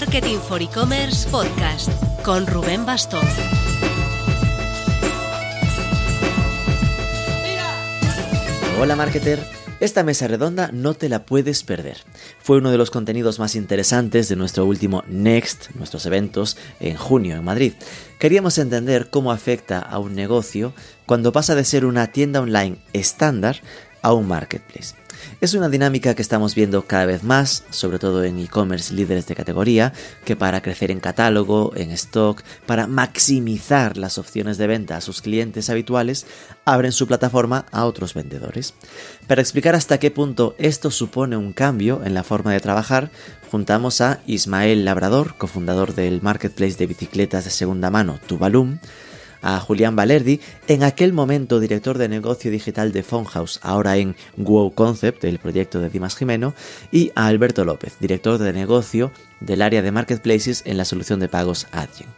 Marketing for E-Commerce Podcast con Rubén Bastón. Hola marketer, esta mesa redonda no te la puedes perder. Fue uno de los contenidos más interesantes de nuestro último Next, nuestros eventos en junio en Madrid. Queríamos entender cómo afecta a un negocio cuando pasa de ser una tienda online estándar a un marketplace. Es una dinámica que estamos viendo cada vez más, sobre todo en e-commerce líderes de categoría, que para crecer en catálogo, en stock, para maximizar las opciones de venta a sus clientes habituales, abren su plataforma a otros vendedores. Para explicar hasta qué punto esto supone un cambio en la forma de trabajar, juntamos a Ismael Labrador, cofundador del marketplace de bicicletas de segunda mano Tubalum, a Julián Valerdi, en aquel momento director de negocio digital de Fonhouse, ahora en Wow Concept, el proyecto de Dimas Jimeno, y a Alberto López, director de negocio del área de marketplaces en la solución de pagos Adyen.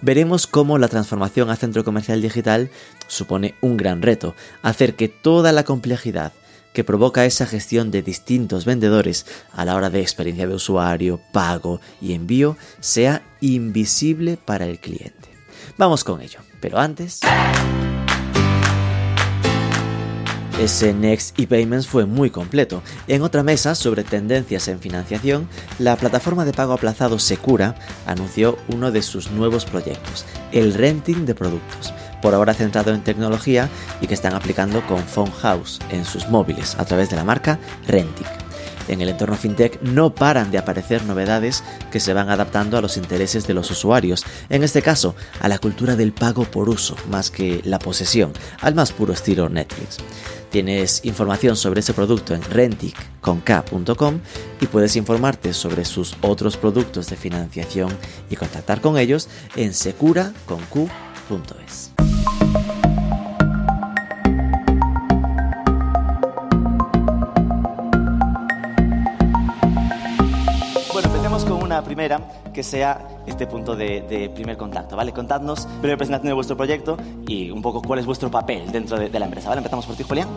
Veremos cómo la transformación a centro comercial digital supone un gran reto, hacer que toda la complejidad que provoca esa gestión de distintos vendedores a la hora de experiencia de usuario, pago y envío sea invisible para el cliente. Vamos con ello. Pero antes... Ese Next ePayments fue muy completo. En otra mesa sobre tendencias en financiación, la plataforma de pago aplazado Secura anunció uno de sus nuevos proyectos, el renting de productos, por ahora centrado en tecnología y que están aplicando con Phone House en sus móviles a través de la marca Rentic. En el entorno fintech no paran de aparecer novedades que se van adaptando a los intereses de los usuarios, en este caso a la cultura del pago por uso más que la posesión, al más puro estilo Netflix. Tienes información sobre ese producto en rentic.com y puedes informarte sobre sus otros productos de financiación y contactar con ellos en secura.com.es. primera que sea este punto de, primer contacto, ¿vale? Contadnos breve presentación de vuestro proyecto y un poco cuál es vuestro papel dentro de, la empresa, ¿vale? Empezamos por ti, Julián.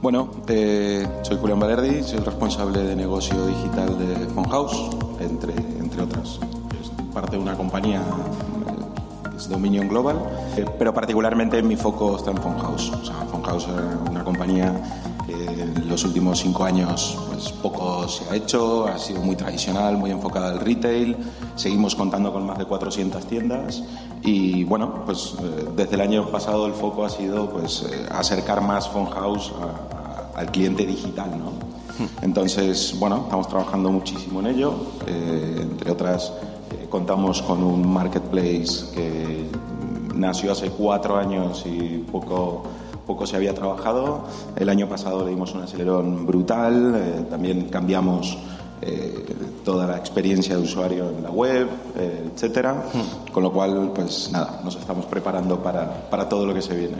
Bueno, eh, soy Julián Valerdi, soy el responsable de negocio digital de Fonhouse, entre, entre otras. Es parte de una compañía eh, que es Dominion Global, eh, pero particularmente mi foco está en Fonhouse. O sea, es una compañía en los últimos cinco años pues poco se ha hecho, ha sido muy tradicional, muy enfocada al retail. Seguimos contando con más de 400 tiendas y bueno, pues eh, desde el año pasado el foco ha sido pues eh, acercar más Phone House al cliente digital, ¿no? Hmm. Entonces, bueno, estamos trabajando muchísimo en ello. Eh, entre otras, contamos con un marketplace que nació hace cuatro años y poco poco se había trabajado. El año pasado le dimos un acelerón brutal, eh, también cambiamos eh, toda la experiencia de usuario en la web, eh, etcétera. Hmm. Con lo cual, pues nada, nos estamos preparando para, para todo lo que se viene.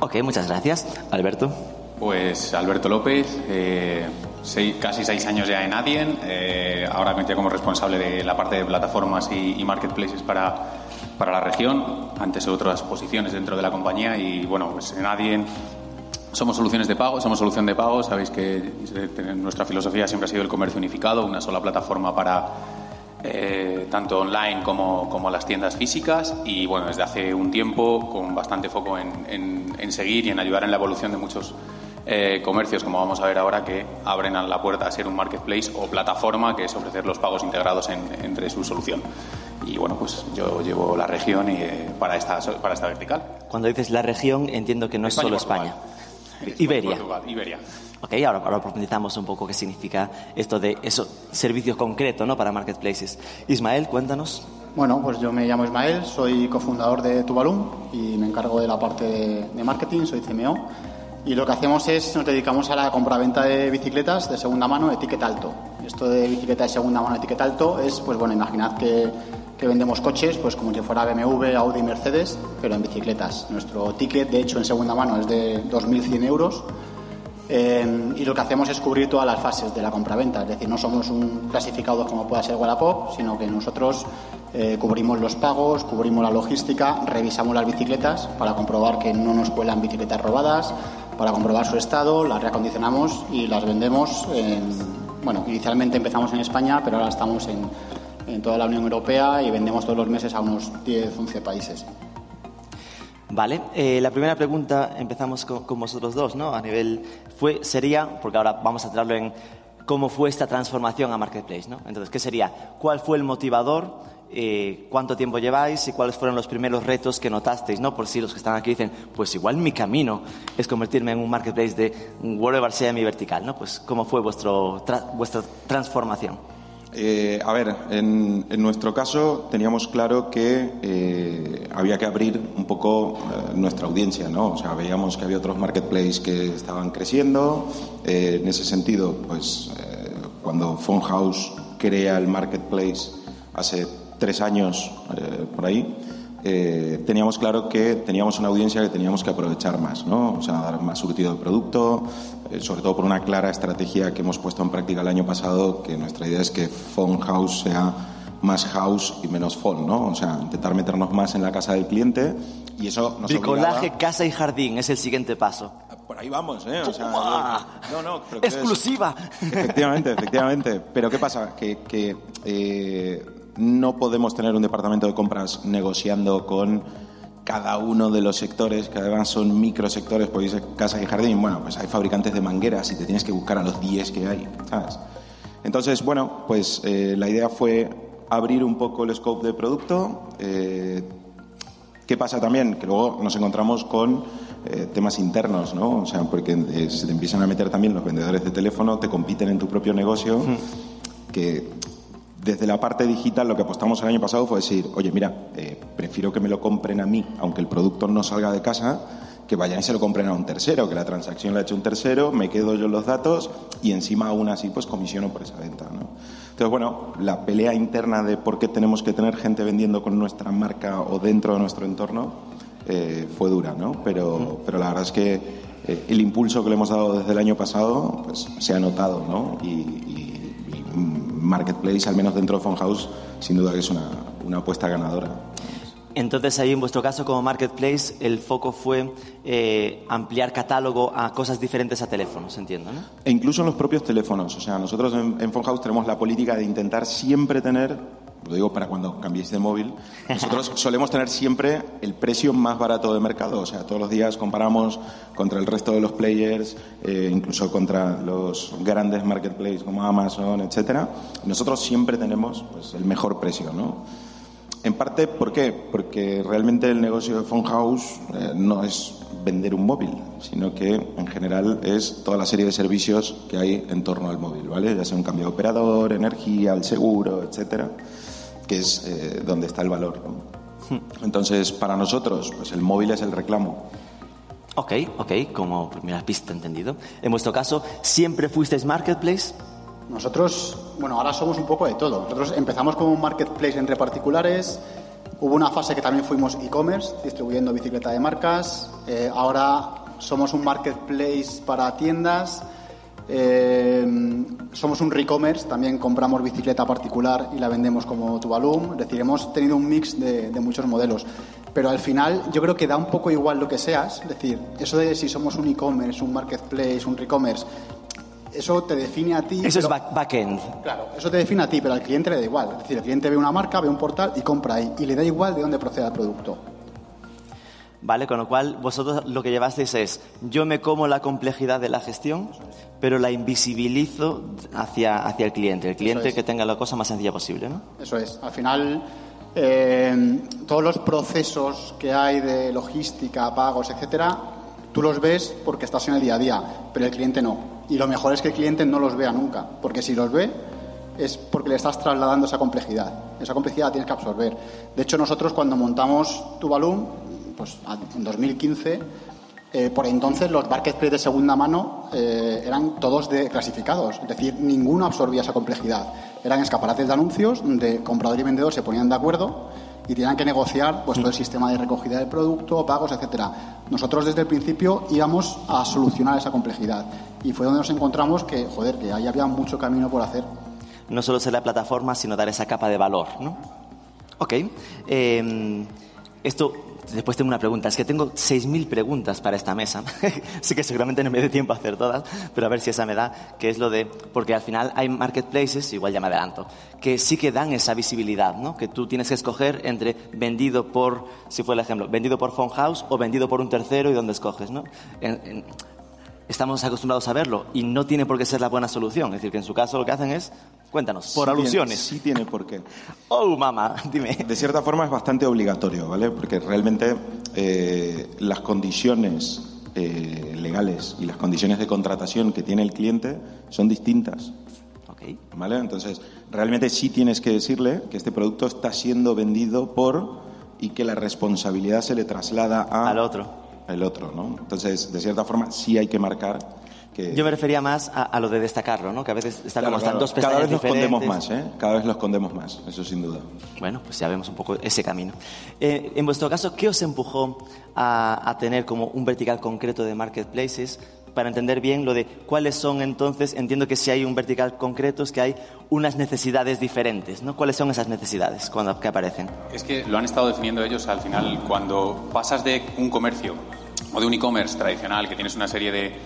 Ok, muchas gracias. Alberto. Pues Alberto López, casi seis años ya en Adyen, ahora me como responsable de la parte de plataformas y marketplaces para para la región, antes otras posiciones dentro de la compañía y bueno, pues en Adyen somos soluciones de pago, somos solución de pago, sabéis que nuestra filosofía siempre ha sido el comercio unificado, una sola plataforma para eh, tanto online como, como, las tiendas físicas. Y bueno, desde hace un tiempo con bastante foco en, en, seguir y en ayudar en la evolución de muchos eh, comercios, como vamos a ver ahora, que abren a la puerta a ser un marketplace o plataforma, que es ofrecer los pagos integrados entre su solución y bueno, pues yo llevo la región y, eh, para, esta, para esta vertical. Cuando dices la región, entiendo que no es solo España. Iberia. Iberia. Ok, ahora, ahora profundizamos un poco qué significa esto de esos servicios concretos ¿no? para marketplaces. Ismael, cuéntanos. Bueno, pues yo me llamo Ismael, soy cofundador de Tubalum y me encargo de la parte de, de marketing, soy CMO. Y lo que hacemos es, nos dedicamos a la compraventa de bicicletas de segunda mano, etiqueta alto. Esto de bicicleta de segunda mano, etiqueta alto, es, pues bueno, imaginad que vendemos coches, pues como si fuera BMW, Audi, Mercedes, pero en bicicletas. Nuestro ticket, de hecho, en segunda mano es de 2.100 euros. Eh, y lo que hacemos es cubrir todas las fases de la compraventa, es decir, no somos un clasificado como pueda ser Wallapop, sino que nosotros eh, cubrimos los pagos, cubrimos la logística, revisamos las bicicletas para comprobar que no nos cuelan bicicletas robadas, para comprobar su estado, las reacondicionamos y las vendemos en bueno, inicialmente empezamos en España, pero ahora estamos en, en toda la Unión Europea y vendemos todos los meses a unos 10, 11 países. Vale, eh, la primera pregunta empezamos con, vosotros dos, ¿no? A nivel fue sería, porque ahora vamos a entrarlo en cómo fue esta transformación a Marketplace, ¿no? Entonces, ¿qué sería? ¿Cuál fue el motivador? Eh, ¿Cuánto tiempo lleváis y cuáles fueron los primeros retos que notasteis, ¿no? Por si los que están aquí dicen, pues igual mi camino es convertirme en un marketplace de whatever sea mi vertical, ¿no? Pues cómo fue vuestro tra vuestra transformación. Eh, a ver, en, en, nuestro caso teníamos claro que eh, había que abrir un poco eh, nuestra audiencia, ¿no? O sea, veíamos que había otros marketplaces que estaban creciendo. Eh, en ese sentido, pues cuando House crea el marketplace hace tres años por ahí, teníamos claro que teníamos una audiencia que teníamos que aprovechar más, ¿no? O sea, dar más surtido de producto, eh, sobre todo por una clara estrategia que hemos puesto en práctica el año pasado, que nuestra idea es que Phone House sea más house y menos phone, ¿no? O sea, intentar meternos más en la casa del cliente y eso nos Bricolaje, obligaba... casa y jardín es el siguiente paso. Por ahí vamos, ¿eh? O sea, no, no, exclusiva. Es... Efectivamente, efectivamente. Pero ¿qué pasa? Que, que eh, no podemos tener un departamento de compras negociando con cada uno de los sectores, que además son microsectores, pues dice casa y jardín, bueno, pues hay fabricantes de mangueras y te tienes que buscar a los 10 que hay, ¿sabes? Entonces, bueno, pues eh, la idea fue abrir un poco el scope de producto. Eh, ¿Qué pasa también? Que luego nos encontramos con eh, temas internos, ¿no? O sea, porque eh, se te empiezan a meter también los vendedores de teléfono, te compiten en tu propio negocio, que desde la parte digital lo que apostamos el año pasado fue decir, oye, mira, eh, prefiero que me lo compren a mí, aunque el producto no salga de casa, que vayan y se lo compren a un tercero, que la transacción la ha hecho un tercero, me quedo yo los datos y encima aún así pues comisiono por esa venta. ¿no? Entonces, bueno, la pelea interna de por qué tenemos que tener gente vendiendo con nuestra marca o dentro de nuestro entorno eh, fue dura, ¿no? Pero, pero la verdad es que eh, el impulso que le hemos dado desde el año pasado pues, se ha notado, ¿no? Y, y, y Marketplace, al menos dentro de Phone House, sin duda que es una, una apuesta ganadora. Entonces ahí en vuestro caso como marketplace el foco fue eh, ampliar catálogo a cosas diferentes a teléfonos, entiendo, ¿no? E incluso en los propios teléfonos. O sea, nosotros en, en tenemos la política de intentar siempre tener, lo digo para cuando cambiéis de móvil, nosotros solemos tener siempre el precio más barato de mercado. O sea, todos los días comparamos contra el resto de los players, eh, incluso contra los grandes marketplaces como Amazon, etcétera. Nosotros siempre tenemos pues, el mejor precio, ¿no? En parte, ¿por qué? Porque realmente el negocio de Phone House eh, no es vender un móvil, sino que en general es toda la serie de servicios que hay en torno al móvil, ¿vale? Ya sea un cambio de operador, energía, el seguro, etcétera, que es eh, donde está el valor. ¿no? Entonces, para nosotros, pues el móvil es el reclamo. Ok, ok, como primera pista entendido. En vuestro caso, ¿siempre fuisteis marketplace? Nosotros, bueno, ahora somos un poco de todo. Nosotros empezamos como un marketplace entre particulares. Hubo una fase que también fuimos e-commerce, distribuyendo bicicleta de marcas. Eh, ahora somos un marketplace para tiendas. Eh, somos un re-commerce, también compramos bicicleta particular y la vendemos como Tuvalum. Es decir, hemos tenido un mix de, de muchos modelos. Pero al final yo creo que da un poco igual lo que seas. Es decir, eso de si somos un e-commerce, un marketplace, un re-commerce, eso te define a ti. Eso pero, es back backend. Claro, eso te define a ti, pero al cliente le da igual. Es decir, el cliente ve una marca, ve un portal y compra ahí. Y le da igual de dónde proceda el producto. Vale, con lo cual vosotros lo que llevasteis es, yo me como la complejidad de la gestión, pero la invisibilizo hacia, hacia el cliente, el cliente es. que tenga la cosa más sencilla posible, ¿no? Eso es. Al final, eh, todos los procesos que hay de logística, pagos, etcétera, tú los ves porque estás en el día a día, pero el cliente no. Y lo mejor es que el cliente no los vea nunca, porque si los ve es porque le estás trasladando esa complejidad. Esa complejidad la tienes que absorber. De hecho, nosotros cuando montamos Tuvalum, pues en 2015, eh, por entonces los marketplaces de segunda mano eh, eran todos de clasificados, es decir, ninguno absorbía esa complejidad. Eran escaparates de anuncios donde comprador y vendedor se ponían de acuerdo y tenían que negociar pues, todo el sistema de recogida del producto, pagos, etcétera. Nosotros desde el principio íbamos a solucionar esa complejidad y fue donde nos encontramos que, joder, que ahí había mucho camino por hacer. No solo ser la plataforma, sino dar esa capa de valor, ¿no? Ok. Eh, esto después tengo una pregunta. Es que tengo 6.000 preguntas para esta mesa. sí que seguramente no me dé tiempo a hacer todas, pero a ver si esa me da, que es lo de... Porque al final hay marketplaces, igual ya me adelanto, que sí que dan esa visibilidad, ¿no? Que tú tienes que escoger entre vendido por, si fue el ejemplo, vendido por Phone House o vendido por un tercero y dónde escoges, ¿no? Estamos acostumbrados a verlo y no tiene por qué ser la buena solución. Es decir, que en su caso lo que hacen es, cuéntanos, por alusiones. sí tiene por qué. Oh, mamá, dime. De cierta forma es bastante obligatorio, ¿vale? Porque realmente eh, las condiciones eh, legales y las condiciones de contratación que tiene el cliente son distintas. Okay. ¿Vale? Entonces, realmente sí tienes que decirle que este producto está siendo vendido por y que la responsabilidad se le traslada a... al otro el otro, ¿no? Entonces, de cierta forma, sí hay que marcar que... Yo me refería más a, lo de destacarlo, ¿no? Que a veces están como están dos Cada vez lo escondemos más, ¿eh? Cada vez lo escondemos más, eso sin duda. Bueno, pues ya vemos un poco ese camino. Eh, en vuestro caso, ¿qué os empujó a, a tener como un vertical concreto de marketplaces? Para entender bien lo de cuáles son entonces, entiendo que si hay un vertical concreto es que hay unas necesidades diferentes, ¿no? ¿Cuáles son esas necesidades cuando que aparecen? Es que lo han estado definiendo ellos al final cuando pasas de un comercio o de un e-commerce tradicional que tienes una serie de,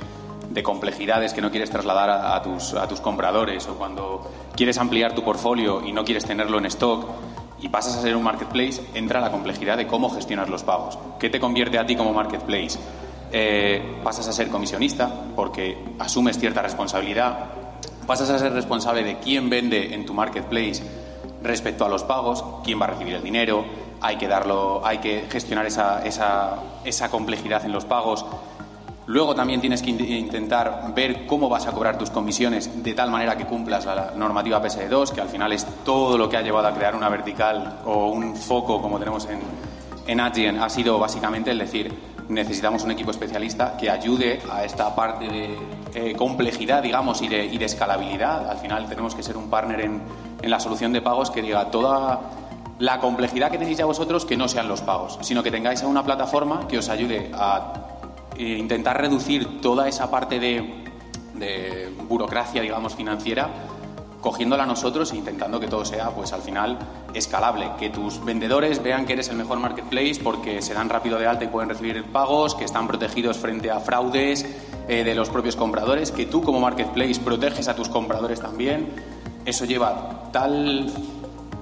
de complejidades que no quieres trasladar a, tus, a tus compradores o cuando quieres ampliar tu portfolio y no quieres tenerlo en stock y pasas a ser un marketplace, entra la complejidad de cómo gestionas los pagos. ¿Qué te convierte a ti como marketplace? Eh, pasas a ser comisionista porque asumes cierta responsabilidad, pasas a ser responsable de quién vende en tu marketplace respecto a los pagos, quién va a recibir el dinero, hay que darlo, hay que gestionar esa, esa, esa complejidad en los pagos. Luego también tienes que intentar ver cómo vas a cobrar tus comisiones de tal manera que cumplas la normativa PSD2, que al final es todo lo que ha llevado a crear una vertical o un foco como tenemos en, en Adyen. Ha sido básicamente el decir, necesitamos un equipo especialista que ayude a esta parte de eh, complejidad, digamos, y de, de, escalabilidad. Al final tenemos que ser un partner en, en la solución de pagos que diga toda la complejidad que tenéis ya vosotros que no sean los pagos, sino que tengáis una plataforma que os ayude a eh, intentar reducir toda esa parte de, burocracia, digamos, financiera, cogiéndola nosotros e intentando que todo sea, pues al final, escalable. Que tus vendedores vean que eres el mejor marketplace porque se dan rápido de alta y pueden recibir pagos, que están protegidos frente a fraudes eh, de los propios compradores, que tú como marketplace proteges a tus compradores también. Eso lleva tal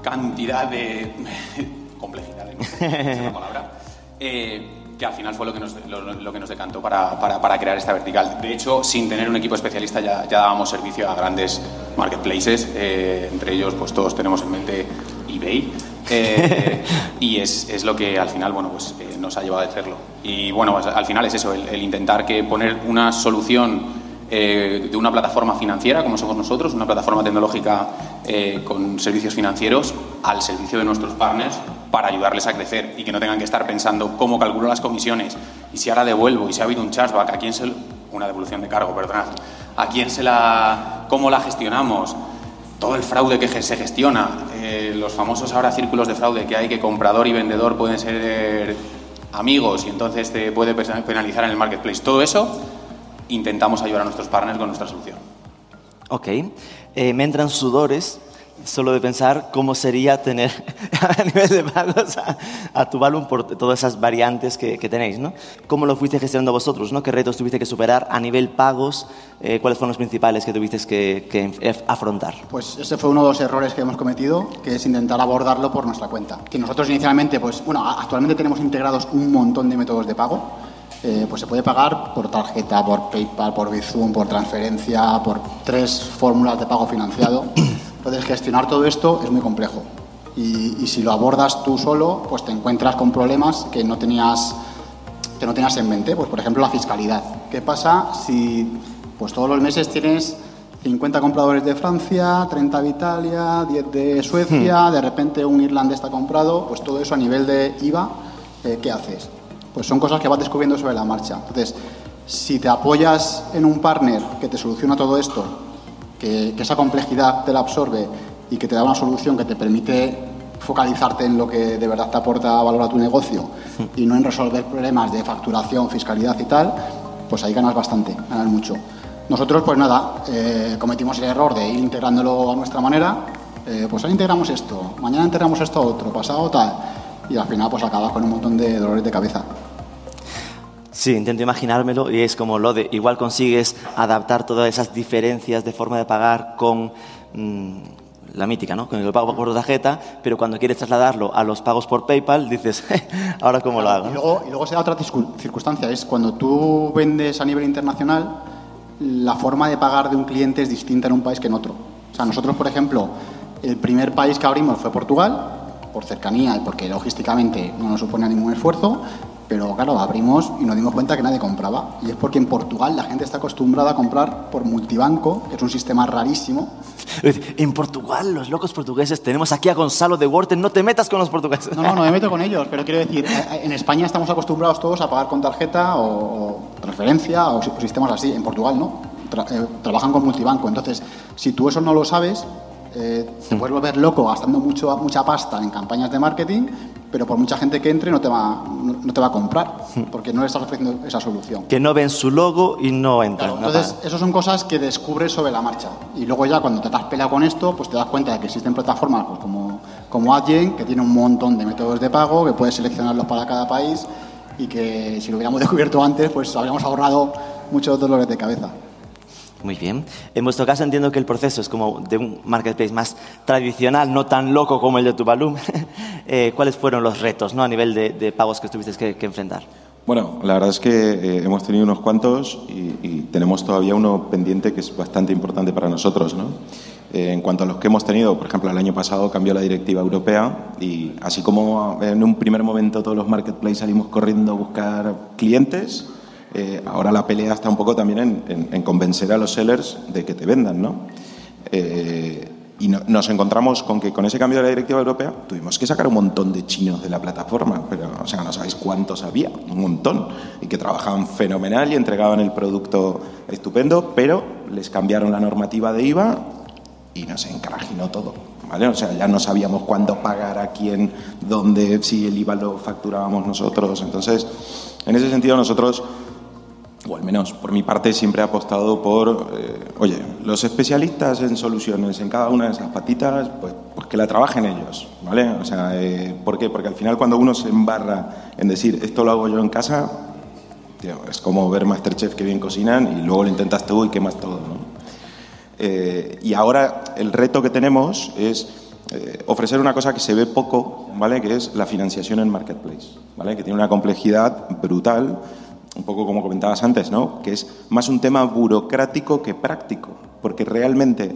cantidad de complejidad, ¿no? la palabra. Eh, que al final fue lo que nos, lo, que nos decantó para, para, crear esta vertical. De hecho, sin tener un equipo especialista ya, ya dábamos servicio a grandes marketplaces, eh, entre ellos pues todos tenemos en mente eBay, eh, y es, es, lo que al final bueno, pues, eh, nos ha llevado a hacerlo. Y bueno, pues, al final es eso, el, intentar que poner una solución de una plataforma financiera como somos nosotros, una plataforma tecnológica con servicios financieros al servicio de nuestros partners para ayudarles a crecer y que no tengan que estar pensando cómo calculo las comisiones y si ahora devuelvo y si ha habido un chargeback, a quién se una devolución de cargo, perdonad, a quién se la cómo la gestionamos, todo el fraude que se gestiona, eh, los famosos ahora círculos de fraude que hay que comprador y vendedor pueden ser amigos y entonces te puede penalizar en el marketplace. Todo eso intentamos ayudar a nuestros partners con nuestra solución. Ok. Eh, me entran sudores solo de pensar cómo sería tener a nivel de pagos a, tu balón por todas esas variantes que, tenéis, ¿no? ¿Cómo lo fuiste gestionando vosotros, ¿no? ¿Qué retos tuviste que superar a nivel pagos? Eh, ¿Cuáles fueron los principales que tuviste que, afrontar? Pues ese fue uno de los errores que hemos cometido, que es intentar abordarlo por nuestra cuenta. Que nosotros inicialmente, pues, bueno, actualmente tenemos integrados un montón de métodos de pago. Eh, pues se puede pagar por tarjeta, por PayPal, por Bizum, por transferencia, por tres fórmulas de pago financiado. Entonces, gestionar todo esto es muy complejo. Y, si lo abordas tú solo, pues te encuentras con problemas que no tenías que no tenías en mente. Pues, por ejemplo, la fiscalidad. ¿Qué pasa si pues todos los meses tienes 50 compradores de Francia, 30 de Italia, 10 de Suecia, hmm. de repente un irlandés está comprado, pues todo eso a nivel de IVA, eh, ¿qué haces? Pues son cosas que vas descubriendo sobre la marcha. Entonces, si te apoyas en un partner que te soluciona todo esto que, esa complejidad te la absorbe y que te da una solución que te permite focalizarte en lo que de verdad te aporta valor a tu negocio y no en resolver problemas de facturación, fiscalidad y tal, pues ahí ganas bastante, ganas mucho. Nosotros, pues nada, eh, cometimos el error de ir integrándolo a nuestra manera, eh, pues ahora integramos esto, mañana integramos esto a otro, pasado tal. y al final pues acabas con un montón de dolores de cabeza. Sí, intento imaginármelo y es como lo de, igual consigues adaptar todas esas diferencias de forma de pagar con mm, la mítica, ¿no? Con el pago por tarjeta, pero cuando quieres trasladarlo a los pagos por PayPal dices, ahora cómo lo hago. Y luego, y luego se da otra circunstancia, es cuando tú vendes a nivel internacional, la forma de pagar de un cliente es distinta en un país que en otro. O sea, nosotros, por ejemplo, el primer país que abrimos fue Portugal, por cercanía y porque logísticamente no nos supone ningún esfuerzo, pero claro, abrimos y nos dimos cuenta que nadie compraba. Y es porque en Portugal la gente está acostumbrada a comprar por multibanco, que es un sistema rarísimo. En Portugal, los locos portugueses, tenemos aquí a Gonzalo de Worten, no te metas con los portugueses. No, no, no me meto con ellos, pero quiero decir, eh, eh, en España estamos acostumbrados todos a pagar con tarjeta o, transferencia o, sistemas así. En Portugal no, eh, trabajan con multibanco. Entonces, si tú eso no lo sabes, te puedes volver loco gastando mucho, mucha pasta en campañas de marketing, pero por mucha gente que entre no te va, no, te va a comprar, porque no le estás ofreciendo esa solución. Que no ven su logo y no entran. entonces, esas son cosas que descubres sobre la marcha. Y luego ya cuando te has peleado con esto, pues te das cuenta de que existen plataformas pues, como, como Adyen, que tiene un montón de métodos de pago, que puedes seleccionarlos para cada país y que si lo hubiéramos descubierto antes, pues habríamos ahorrado muchos dolores de cabeza. Muy bien. En vuestro caso entiendo que el proceso es como de un marketplace más tradicional, no tan loco como el de Tuvalu. eh, ¿Cuáles fueron los retos ¿no? a nivel de, pagos que tuviste que, enfrentar? Bueno, la verdad es que eh, hemos tenido unos cuantos y, tenemos todavía uno pendiente que es bastante importante para nosotros. ¿no? Eh, en cuanto a los que hemos tenido, por ejemplo, el año pasado cambió la directiva europea y así como en un primer momento todos los marketplaces salimos corriendo a buscar clientes, eh, ahora la pelea está un poco también en, convencer a los sellers de que te vendan, ¿no? Eh, y nos encontramos con que con ese cambio de la directiva europea tuvimos que sacar un montón de chinos de la plataforma, pero o sea, no sabéis cuántos había, un montón, y que trabajaban fenomenal y entregaban el producto estupendo, pero les cambiaron la normativa de IVA y nos encarajinó todo. ¿Vale? O sea, ya no sabíamos cuándo pagar a quién, dónde, si el IVA lo facturábamos nosotros. Entonces, en ese sentido, nosotros o al menos por mi parte siempre he apostado por, eh, oye, los especialistas en soluciones en cada una de esas patitas, pues, pues que la trabajen ellos, ¿vale? O sea, eh, ¿por qué? Porque al final cuando uno se embarra en decir, esto lo hago yo en casa, es como ver Masterchef que bien cocinan y luego lo intentas tú y quemas todo. Eh, y ahora el reto que tenemos es ofrecer una cosa que se ve poco, ¿vale? Que es la financiación en Marketplace, ¿vale? Que tiene una complejidad brutal un poco como comentabas antes, ¿no? que es más un tema burocrático que práctico, porque realmente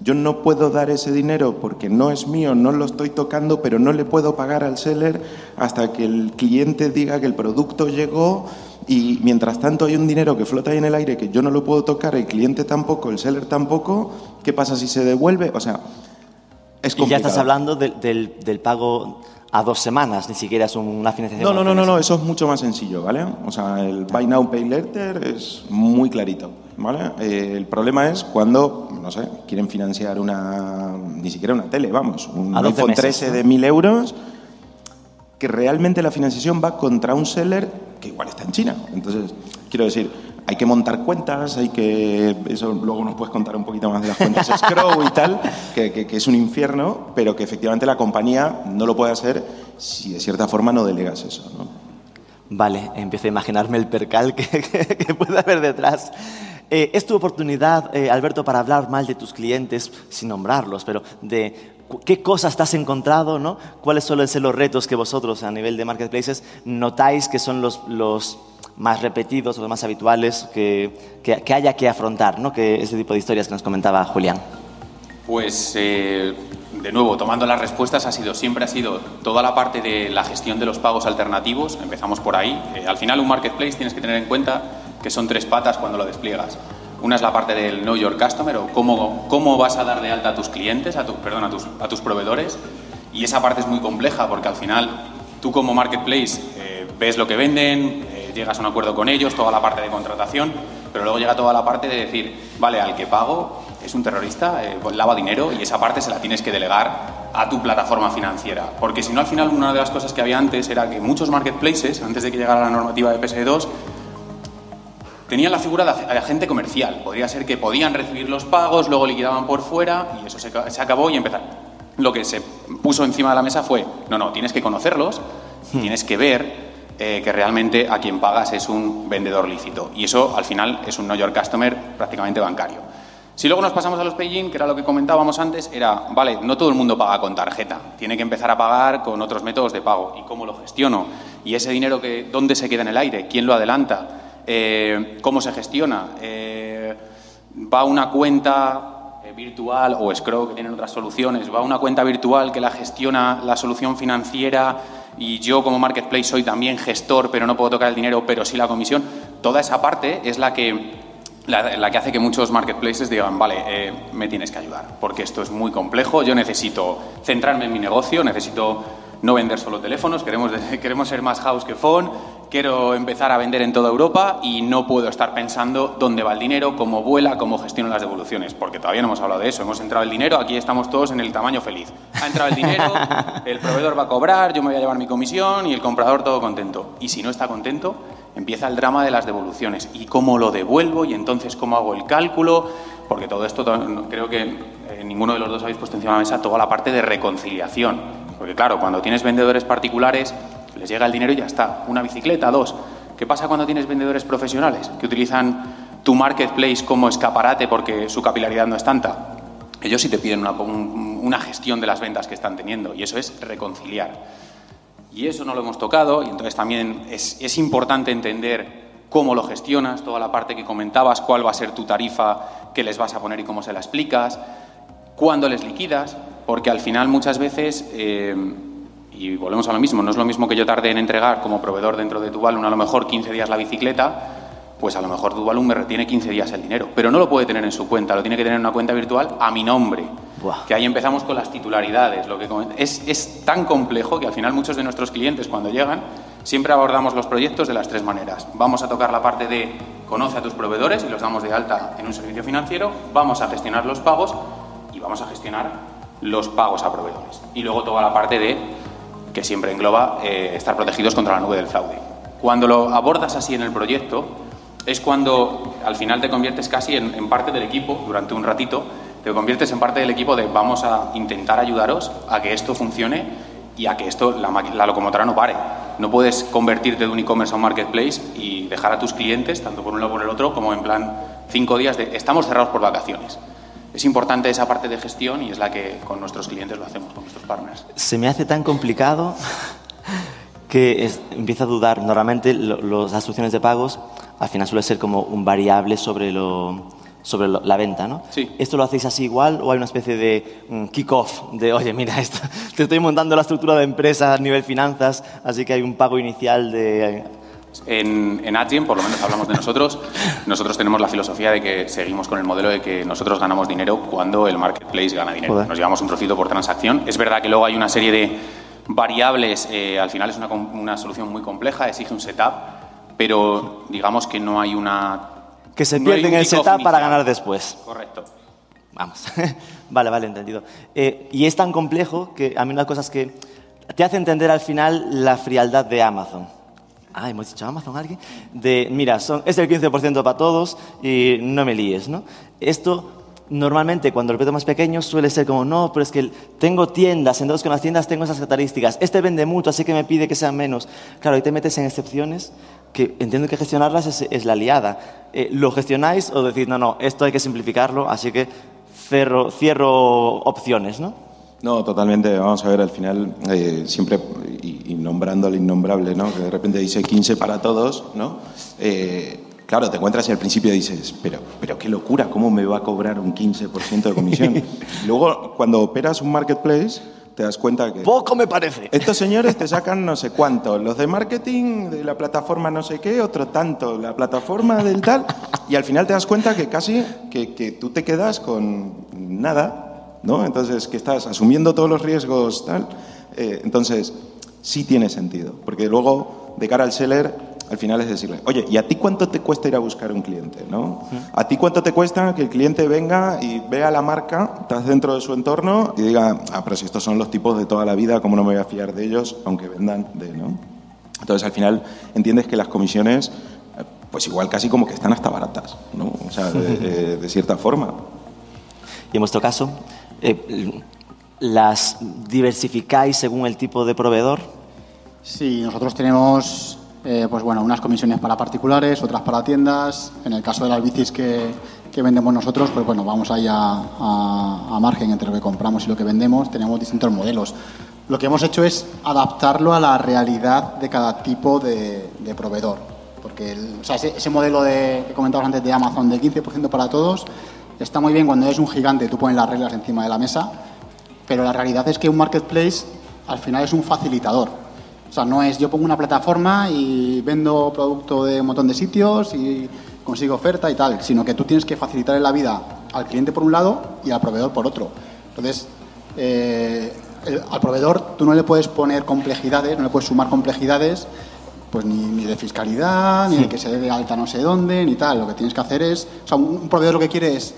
yo no puedo dar ese dinero porque no es mío, no lo estoy tocando, pero no le puedo pagar al seller hasta que el cliente diga que el producto llegó y mientras tanto hay un dinero que flota ahí en el aire que yo no lo puedo tocar, el cliente tampoco, el seller tampoco, ¿qué pasa si se devuelve? O sea, es complicado. Y ya estás hablando del, del pago a dos semanas, ni siquiera es una financiación. No, no, no, no, eso es mucho más sencillo, ¿vale? O sea, el Buy Now, Pay Later es muy clarito, ¿vale? Eh, el problema es cuando, no sé, quieren financiar una, ni siquiera una tele, vamos, un iPhone 13 de mil euros, que realmente la financiación va contra un seller que igual está en China. Entonces, quiero decir, hay que montar cuentas, hay que. Eso luego nos puedes contar un poquito más de las cuentas Scrow y tal, que, es un infierno, pero que efectivamente la compañía no lo puede hacer si de cierta forma no delegas eso. ¿no? Vale, empiezo a imaginarme el percal que, puede haber detrás. Eh, es tu oportunidad, eh, Alberto, para hablar mal de tus clientes, sin nombrarlos, pero de qué cosas te has encontrado, ¿no? ¿Cuáles suelen ser los retos que vosotros a nivel de marketplaces notáis que son los, los más repetidos los más habituales que, que, haya que afrontar, ¿no? Que ese tipo de historias que nos comentaba Julián. Pues, eh, de nuevo, tomando las respuestas, ha sido, siempre ha sido toda la parte de la gestión de los pagos alternativos, empezamos por ahí. Eh, al final, un marketplace tienes que tener en cuenta que son tres patas cuando lo despliegas. Una es la parte del Know Your Customer o cómo, cómo vas a dar de alta a tus clientes, a, tu, perdón, a, tus, a tus proveedores. Y esa parte es muy compleja porque al final tú como marketplace eh, ves lo que venden, llegas a un acuerdo con ellos, toda la parte de contratación, pero luego llega toda la parte de decir, vale, al que pago es un terrorista, eh, pues lava dinero y esa parte se la tienes que delegar a tu plataforma financiera. Porque si no, al final, una de las cosas que había antes era que muchos marketplaces, antes de que llegara la normativa de PS2, tenían la figura de agente comercial. Podría ser que podían recibir los pagos, luego liquidaban por fuera y eso se, se acabó y empezaron lo que se puso encima de la mesa fue, no, no, tienes que conocerlos, Hmm. tienes que ver eh, que realmente a quien pagas es un vendedor lícito. Y eso, al final, es un Know Your Customer prácticamente bancario. Si luego nos pasamos a los pay que era lo que comentábamos antes, era, vale, no todo el mundo paga con tarjeta, tiene que empezar a pagar con otros métodos de pago. ¿Y cómo lo gestiono? ¿Y ese dinero que, dónde se queda en el aire? ¿Quién lo adelanta? Eh, ¿Cómo se gestiona? Eh, ¿Va una cuenta eh, virtual o escrow que tienen otras soluciones? ¿Va una cuenta virtual que la gestiona la solución financiera y yo como marketplace soy también gestor, pero no puedo tocar el dinero, pero sí la comisión? Toda esa parte es la que la, que hace que muchos marketplaces digan, vale, eh, me tienes que ayudar, porque esto es muy complejo, yo necesito centrarme en mi negocio, necesito no vender solo teléfonos, queremos, queremos ser más house que phone, quiero empezar a vender en toda Europa y no puedo estar pensando dónde va el dinero, cómo vuela, cómo gestiono las devoluciones, porque todavía no hemos hablado de eso, hemos entrado el dinero, aquí estamos todos en el tamaño feliz. Ha entrado el dinero, el proveedor va a cobrar, yo me voy a llevar mi comisión y el comprador todo contento. Y si no está contento, empieza el drama de las devoluciones. Y cómo lo devuelvo y entonces cómo hago el cálculo, porque todo esto creo que eh, ninguno de los dos habéis puesto encima de la mesa toda la parte de reconciliación, porque claro, cuando tienes vendedores particulares les llega el dinero y ya está, una bicicleta, dos. ¿Qué pasa cuando tienes vendedores profesionales que utilizan tu marketplace como escaparate porque su capilaridad no es tanta? Ellos sí te piden una, una gestión de las ventas que están teniendo y eso es reconciliar. Y eso no lo hemos tocado y entonces también es, es, importante entender cómo lo gestionas, toda la parte que comentabas, cuál va a ser tu tarifa que les vas a poner y cómo se la explicas, cuándo les liquidas, porque al final muchas veces, eh, y volvemos a lo mismo, no es lo mismo que yo tarde en entregar como proveedor dentro de tu balón a lo mejor 15 días la bicicleta, pues a lo mejor tu balón me retiene 15 días el dinero, pero no lo puede tener en su cuenta, lo tiene que tener en una cuenta virtual a mi nombre. Que ahí empezamos con las titularidades. Lo que es, es tan complejo que al final muchos de nuestros clientes cuando llegan siempre abordamos los proyectos de las tres maneras. Vamos a tocar la parte de conoce a tus proveedores y los damos de alta en un servicio financiero, vamos a gestionar los pagos y vamos a gestionar los pagos a proveedores. Y luego toda la parte de que siempre engloba eh, estar protegidos contra la nube del fraude. Cuando lo abordas así en el proyecto, es cuando al final te conviertes casi en, parte del equipo durante un ratito te conviertes en parte del equipo de vamos a intentar ayudaros a que esto funcione y a que esto la, la locomotora no pare. No puedes convertirte de un e-commerce a un marketplace y dejar a tus clientes, tanto por un lado como por el otro, como en plan cinco días de estamos cerrados por vacaciones. Es importante esa parte de gestión y es la que con nuestros clientes lo hacemos, con nuestros partners. Se me hace tan complicado que es, empiezo a dudar. Normalmente las soluciones de pagos al final suele ser como un variable sobre lo, sobre la venta, ¿no? Sí. ¿Esto lo hacéis así igual o hay una especie de um, kick-off de, oye, mira, esto, te estoy montando la estructura de empresa a nivel finanzas, así que hay un pago inicial de... En, en Adyen, por lo menos hablamos de nosotros, nosotros tenemos la filosofía de que seguimos con el modelo de que nosotros ganamos dinero cuando el marketplace gana dinero. Joder. Nos llevamos un trocito por transacción. Es verdad que luego hay una serie de variables, eh, al final es una, una solución muy compleja, exige un setup, pero digamos que no hay una que se no pierden un el setup para ganar después. Correcto. Vamos. vale, vale, entendido. Eh, y es tan complejo que a mí una de las cosas que te hace entender al final la frialdad de Amazon. Ah, hemos dicho Amazon alguien. De, mira, es el 15% para todos y no me líes, ¿no? Esto normalmente cuando el proyecto más pequeño suele ser como, no, pero es que tengo tiendas, entonces con las tiendas tengo esas características. Este vende mucho, así que me pide que sean menos. Claro, ahí te metes en excepciones que entiendo que gestionarlas es, es la liada. Eh, ¿Lo gestionáis o decís, no, no, esto hay que simplificarlo, así que cerro, cierro opciones, ¿no? No, totalmente. Vamos a ver, al final, eh, siempre, y, y, nombrando al innombrable, ¿no? Que de repente dice 15 para todos, ¿no? Eh, claro, te encuentras y al principio dices, pero, pero qué locura, ¿cómo me va a cobrar un 15% de comisión? Luego, cuando operas un marketplace, te das cuenta que... Poco me parece. Estos señores te sacan no sé cuánto, los de marketing, de la plataforma no sé qué, otro tanto, la plataforma del tal, y al final te das cuenta que casi que, que tú te quedas con nada, ¿no? Entonces, que estás asumiendo todos los riesgos, tal. Eh, entonces, sí tiene sentido, porque luego, de cara al seller, al final es decirle, oye, ¿y a ti cuánto te cuesta ir a buscar un cliente? ¿no? ¿A ti cuánto te cuesta que el cliente venga y vea la marca, estás dentro de su entorno y diga, ah, pero si estos son los tipos de toda la vida, ¿cómo no me voy a fiar de ellos, aunque vendan de, ¿no? Entonces, al final, entiendes que las comisiones, eh, pues igual casi como que están hasta baratas, ¿no? O sea, de, de, de cierta forma. En vuestro caso, eh, las diversificáis según el tipo de proveedor. Sí, nosotros tenemos eh, pues bueno, unas comisiones para particulares, otras para tiendas. En el caso de las bicis que, que vendemos nosotros, pues bueno, vamos ahí a, a, margen entre lo que compramos y lo que vendemos. Tenemos distintos modelos. Lo que hemos hecho es adaptarlo a la realidad de cada tipo de, de proveedor. Porque o sea, ese, ese, modelo de, que comentabas antes de Amazon de 15% para todos está muy bien cuando eres un gigante, tú pones las reglas encima de la mesa, pero la realidad es que un marketplace al final es un facilitador o sea, no es yo pongo una plataforma y vendo producto de un montón de sitios y consigo oferta y tal, sino que tú tienes que facilitarle la vida al cliente por un lado y al proveedor por otro. Entonces, eh, al proveedor tú no le puedes poner complejidades, no le puedes sumar complejidades, pues ni, de fiscalidad, ni de que se dé alta no sé dónde, ni tal. Lo que tienes que hacer es, o sea, un proveedor lo que quiere es,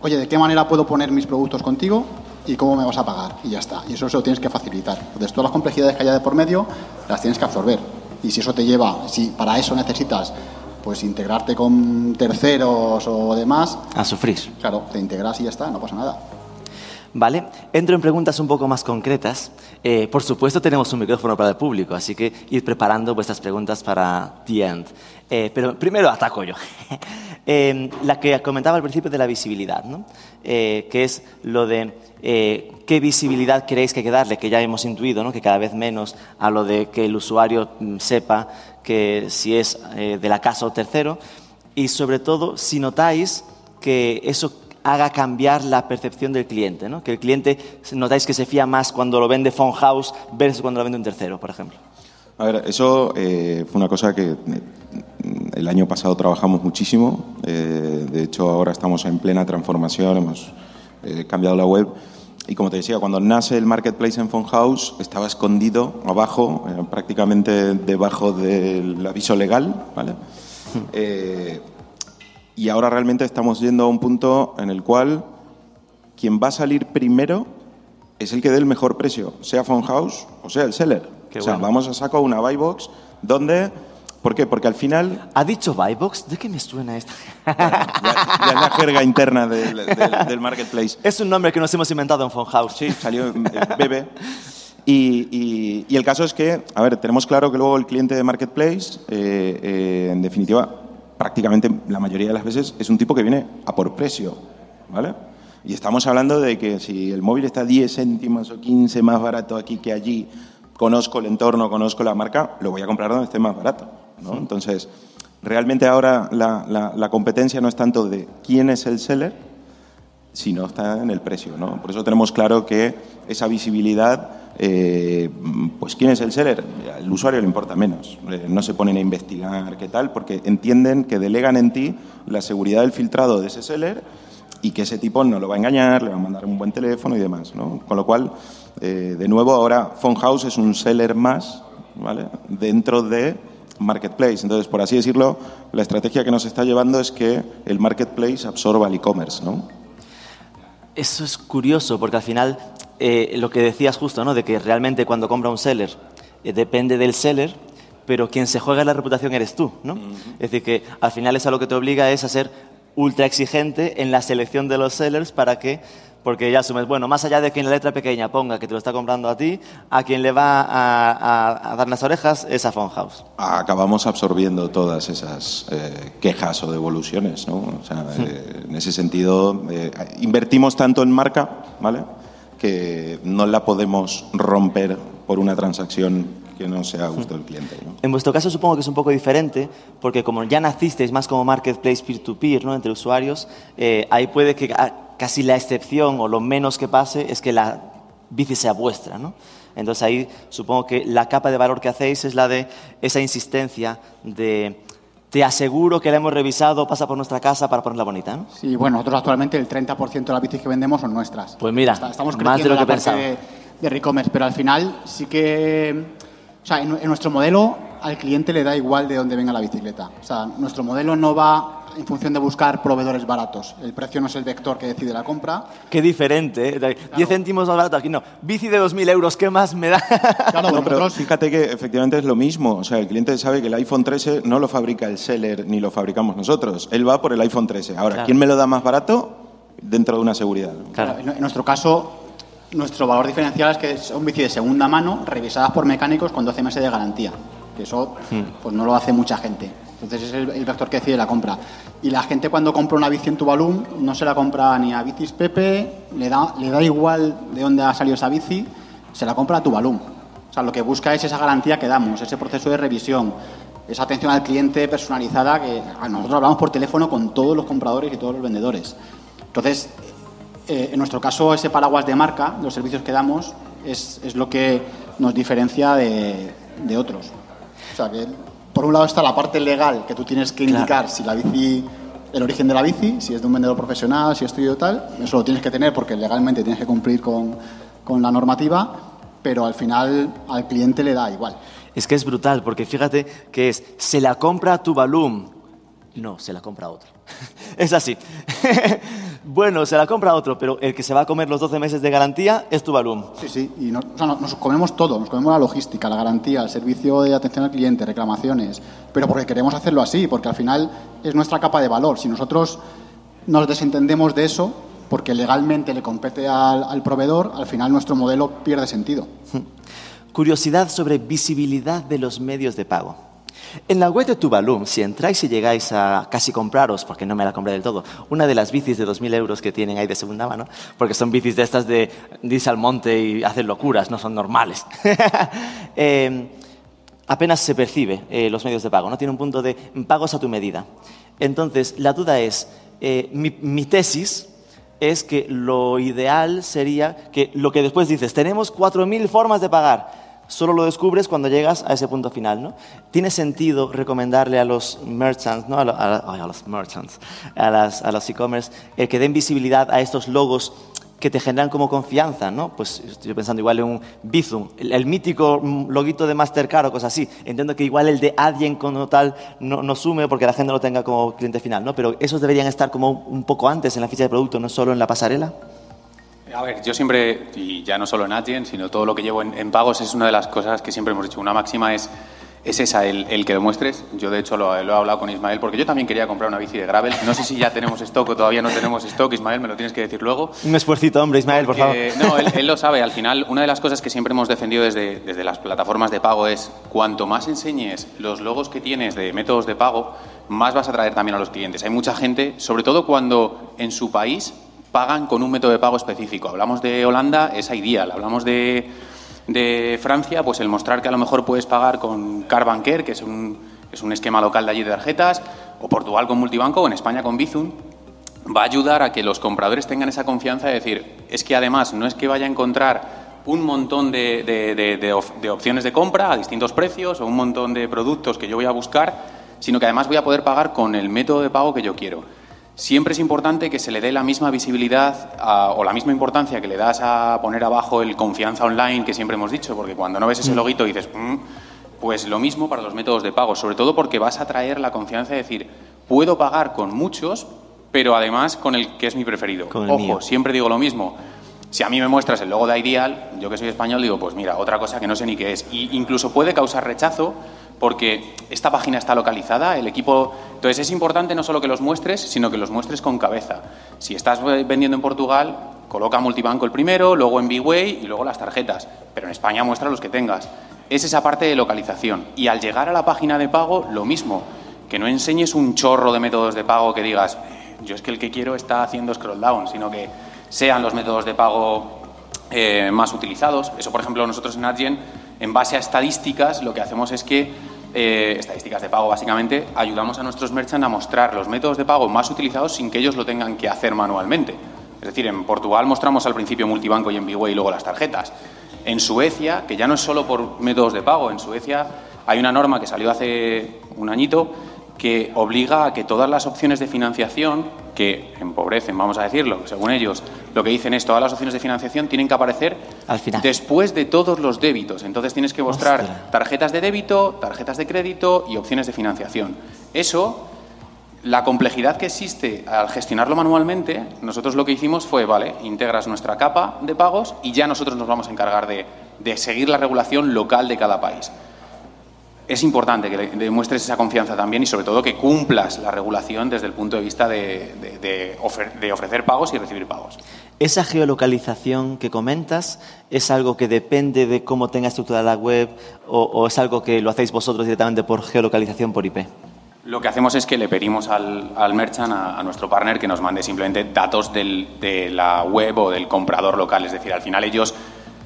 oye, ¿de qué manera puedo poner mis productos contigo? y cómo me vas a pagar. Y ya está. Y eso se lo tienes que facilitar. Entonces, todas las complejidades que haya de por medio las tienes que absorber. Y si eso te lleva, si para eso necesitas pues integrarte con terceros o demás. A sufrir. Claro, te integras y ya está, no pasa nada. ¿Vale? Entro en preguntas un poco más concretas. Eh, por supuesto, tenemos un micrófono para el público, así que ir preparando vuestras preguntas para the end. Eh, pero primero ataco yo. eh, la que comentaba al principio de la visibilidad, ¿no? Que es lo de qué visibilidad queréis que darle, que ya hemos intuido, ¿no? que cada vez menos a lo de que el usuario mm, sepa que si es de la casa o tercero, y sobre todo si notáis que eso haga cambiar la percepción del cliente, ¿no? que el cliente notáis que se fía más cuando lo vende Phone House versus cuando lo vende un tercero, por ejemplo. A ver, eso eh, fue una cosa que el año pasado trabajamos muchísimo. de hecho, ahora estamos en plena transformación, hemos he cambiado la web. Y como te decía, cuando nace el marketplace en House estaba escondido abajo, eh, prácticamente debajo del aviso legal, ¿vale? Eh, y ahora realmente estamos yendo a un punto en el cual quien va a salir primero es el que dé el mejor precio, sea House o sea el seller. o sea, vamos a sacar una buy box donde ¿Por qué? Porque al final... ¿Ha dicho Buybox? ¿De qué me suena esto? ya, es la jerga interna del, marketplace. Es un nombre que nos hemos inventado en House. Sí, salió en Bebe. Y, el caso es que, a ver, tenemos claro que luego el cliente de marketplace, eh, eh, en definitiva, prácticamente la mayoría de las veces es un tipo que viene a por precio, ¿vale? Y estamos hablando de que si el móvil está 10 céntimos o 15 más barato aquí que allí, conozco el entorno, conozco la marca, lo voy a comprar donde esté más barato. Entonces, realmente ahora la, competencia no es tanto de quién es el seller, sino está en el precio. ¿no? Por eso tenemos claro que esa visibilidad, eh, pues quién es el seller, al usuario le importa menos. Eh, no se ponen a investigar qué tal, porque entienden que delegan en ti la seguridad del filtrado de ese seller y que ese tipo no lo va a engañar, le va a mandar un buen teléfono y demás. ¿no? Con lo cual, eh, de nuevo, ahora House es un seller más ¿vale? dentro de marketplace. Entonces, por así decirlo, la estrategia que nos está llevando es que el marketplace absorba el e-commerce, ¿no? Eso es curioso, porque al final eh, lo que decías justo, ¿no? De que realmente cuando compra un seller eh, depende del seller, pero quien se juega la reputación eres tú, ¿no? Es decir, que al final eso a lo que te obliga es a ser ultra exigente en la selección de los sellers para que porque ya asumes, bueno, más allá de que en la letra pequeña ponga que te lo está comprando a ti, a quien le va a, dar las orejas es a Phone House. Acabamos absorbiendo todas esas eh, quejas o devoluciones, ¿no? O sea, eh, en ese sentido, eh, invertimos tanto en marca, ¿vale? Que no la podemos romper por una transacción que no sea a gusto del cliente. ¿no? En vuestro caso supongo que es un poco diferente, porque como ya nacisteis más como marketplace peer-to-peer, ¿no? entre usuarios, ahí puede que casi la excepción o lo menos que pase es que la bici sea vuestra. ¿no? Entonces ahí supongo que la capa de valor que hacéis es la de esa insistencia de te aseguro que la hemos revisado, pasa por nuestra casa para ponerla bonita. ¿no? Sí, bueno, nosotros actualmente el 30% de las bicis que vendemos son nuestras. Pues mira, estamos más de lo que pensaba. De, de e-commerce, pero al final sí que, o sea, en, nuestro modelo al cliente le da igual de dónde venga la bicicleta. O sea, nuestro modelo no va en función de buscar proveedores baratos. El precio no es el vector que decide la compra. Qué diferente, ¿eh? 10 céntimos más barato aquí, no. Bici de 2.000 euros, ¿qué más me da? Claro, pero fíjate que efectivamente es lo mismo. O sea, el cliente sabe que el iPhone 13 no lo fabrica el seller ni lo fabricamos nosotros. Él va por el iPhone 13. Ahora, ¿quién me lo da más barato? Dentro de una seguridad. Claro. En nuestro caso, Nuestro valor diferencial es que son bici de segunda mano revisadas por mecánicos con 12 meses de garantía. Que eso pues no lo hace mucha gente. Entonces es el, el vector que decide la compra. Y la gente cuando compra una bici en Tuvalu no se la compra ni a Bicis Pepe, le da, le da igual de dónde ha salido esa bici, se la compra a Tuvalu. O sea, lo que busca es esa garantía que damos, ese proceso de revisión, esa atención al cliente personalizada que a nosotros hablamos por teléfono con todos los compradores y todos los vendedores. Entonces, eh, en nuestro caso, ese paraguas de marca, los servicios que damos, es, es lo que nos diferencia de, de otros. O sea, que por un lado está la parte legal, que tú tienes que indicar si la bici, el origen de la bici, si es de un vendedor profesional, si es tuyo tal, eso lo tienes que tener porque legalmente tienes que cumplir con, con la normativa, pero al final al cliente le da igual. Es que es brutal, porque fíjate que es, se la compra tu balloon. No, se la compra otro. es así. bueno, se la compra otro, pero el que se va a comer los 12 meses de garantía es tu balloon. Sí, sí, y no- o sea, no- nos comemos todo, nos comemos la logística, la garantía, el servicio de atención al cliente, reclamaciones, pero porque queremos hacerlo así, porque al final es nuestra capa de valor. Si nosotros nos desentendemos de eso, porque legalmente le compete al, al proveedor, al final nuestro modelo pierde sentido. Curiosidad sobre visibilidad de los medios de pago. En la web de Tuvalu, si entráis y llegáis a casi compraros, porque no me la compré del todo, una de las bicis de 2.000 euros que tienen ahí de segunda mano, porque son bicis de estas de irse al monte y hacer locuras, no son normales. Eh, apenas se percibe eh, los medios de pago, ¿no? Tiene un punto de pagos a tu medida. Entonces, la duda es, eh, mi, mi tesis es que lo ideal sería que lo que después dices, tenemos 4.000 formas de pagar, solo lo descubres cuando llegas a ese punto final, ¿no? Tiene sentido recomendarle a los merchants, ¿no? A, los merchants, a, los e-commerce, el que den visibilidad a estos logos que te generan como confianza, ¿no? Pues estoy pensando igual en un Bizum, el, mítico loguito de Mastercard o cosas así. Entiendo que igual el de Adyen como tal no, no sume porque la gente lo tenga como cliente final, ¿no? Pero esos deberían estar como un poco antes en la ficha de producto, no solo en la pasarela. A ver, yo siempre, y ya no solo en Adyen, sino todo lo que llevo en, en pagos, es una de las cosas que siempre hemos dicho. Una máxima es, es esa, el, el que demuestres. Yo, de hecho, lo, lo he hablado con Ismael, porque yo también quería comprar una bici de gravel. No sé si ya tenemos stock o todavía no tenemos stock. Ismael, me lo tienes que decir luego. Un esfuercito, hombre, Ismael, por favor. No, él, él lo sabe. Al final, una de las cosas que siempre hemos defendido desde, desde las plataformas de pago es cuanto más enseñes los logos que tienes de métodos de pago, más vas a atraer también a los clientes. Hay mucha gente, sobre todo cuando en su país pagan con un método de pago específico. Hablamos de Holanda, es Ideal. Hablamos de, Francia, pues el mostrar que a lo mejor puedes pagar con Carbanker, que es un, es un esquema local de allí de tarjetas, o Portugal con Multibanco, o en España con Bizum, va a ayudar a que los compradores tengan esa confianza de decir, es que además no es que vaya a encontrar un montón de opciones de compra a distintos precios o un montón de productos que yo voy a buscar, sino que además voy a poder pagar con el método de pago que yo quiero. Siempre es importante que se le dé la misma visibilidad a- o la misma importancia que le das a poner abajo el confianza online que siempre hemos dicho, porque cuando no ves ese loguito dices, "Mm", pues lo mismo para los métodos de pago, sobre todo porque vas a traer la confianza de decir, puedo pagar con muchos, pero además con el que es mi preferido. Ojo, mío. siempre digo lo mismo. Si a mí me muestras el logo de Ideal, yo que soy español digo, pues mira, otra cosa que no sé ni qué es. Y incluso puede causar rechazo porque esta página está localizada, el equipo... Entonces es importante no solo que los muestres, sino que los muestres con cabeza. Si estás eh, vendiendo en Portugal, coloca multibanco el primero, luego en B-Way y luego las tarjetas. Pero en España muestra los que tengas. Es esa parte de localización. Y al llegar a la página de pago, lo mismo. Que no enseñes un chorro de métodos de pago que digas, yo es que el que quiero está haciendo scroll down, sino que sean los métodos de pago eh, más utilizados. Eso, por ejemplo, nosotros en Adyen, en base a estadísticas, lo que hacemos es que, eh, estadísticas de pago básicamente, ayudamos a nuestros merchants a mostrar los métodos de pago más utilizados sin que ellos lo tengan que hacer manualmente. Es decir, en Portugal mostramos al principio multibanco y en Bway y luego las tarjetas. En Suecia, que ya no es solo por métodos de pago, en Suecia hay una norma que salió hace un añito que obliga a que todas las opciones de financiación que empobrecen, vamos a decirlo, según ellos, lo que dicen es todas las opciones de financiación tienen que aparecer Al final. después de todos los débitos. Entonces tienes que mostrar Ostras. tarjetas de débito, tarjetas de crédito y opciones de financiación. Eso, la complejidad que existe al gestionarlo manualmente, nosotros lo que hicimos fue, vale, integras nuestra capa de pagos y ya nosotros nos vamos a encargar de, de seguir la regulación local de cada país. Es importante que le- demuestres esa confianza también y sobre todo que cumplas la regulación desde el punto de vista de, de- de ofre- de ofrecer pagos y recibir pagos. Esa geolocalización que comentas es algo que depende de cómo tenga estructurada la web o, o es algo que lo hacéis vosotros directamente por geolocalización por IP. Lo que hacemos es que le pedimos al, al merchant, a, a nuestro partner, que nos mande simplemente datos del- de la web o del comprador local. Es decir, al final ellos,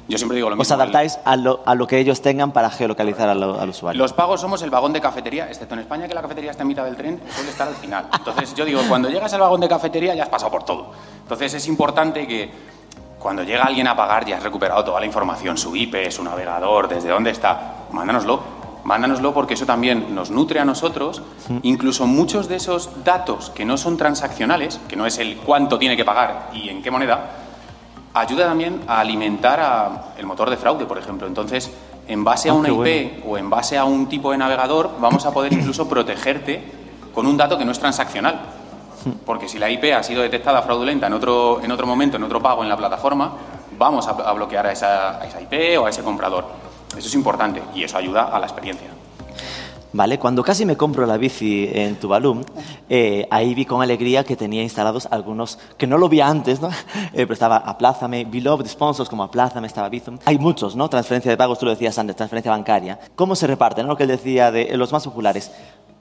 yo siempre digo lo mismo. Os adaptáis a lo, a lo que ellos tengan para geolocalizar al, al usuario. Los pagos somos el vagón de cafetería, excepto en España que la cafetería está en mitad del tren, suele estar al final. Entonces yo digo, cuando llegas al vagón de cafetería ya has pasado por todo. Entonces es importante que cuando llega alguien a pagar ya has recuperado toda la información, su IP, su navegador, desde dónde está, mándanoslo. Mándanoslo porque eso también nos nutre a nosotros. Incluso muchos de esos datos que no son transaccionales, que no es el cuánto tiene que pagar y en qué moneda, ayuda también a alimentar a el motor de fraude, por ejemplo. Entonces, en base a Ah, una IP bueno. o en base a un tipo de navegador, vamos a poder incluso protegerte con un dato que no es transaccional. Porque si la IP ha sido detectada fraudulenta en otro, en otro momento, en otro pago en la plataforma, vamos a, a bloquear a esa, a esa IP o a ese comprador. Eso es importante y eso ayuda a la experiencia. Vale, cuando casi me compro la bici en Tuvalu, eh, ahí vi con alegría que tenía instalados algunos, que no lo vi antes, ¿no? Eh, pero estaba Aplázame, Beloved Sponsors como Aplázame, estaba Bizum. Hay muchos, ¿no? Transferencia de pagos, tú lo decías antes, transferencia bancaria. ¿Cómo se reparten? ¿no? Lo que él decía de los más populares.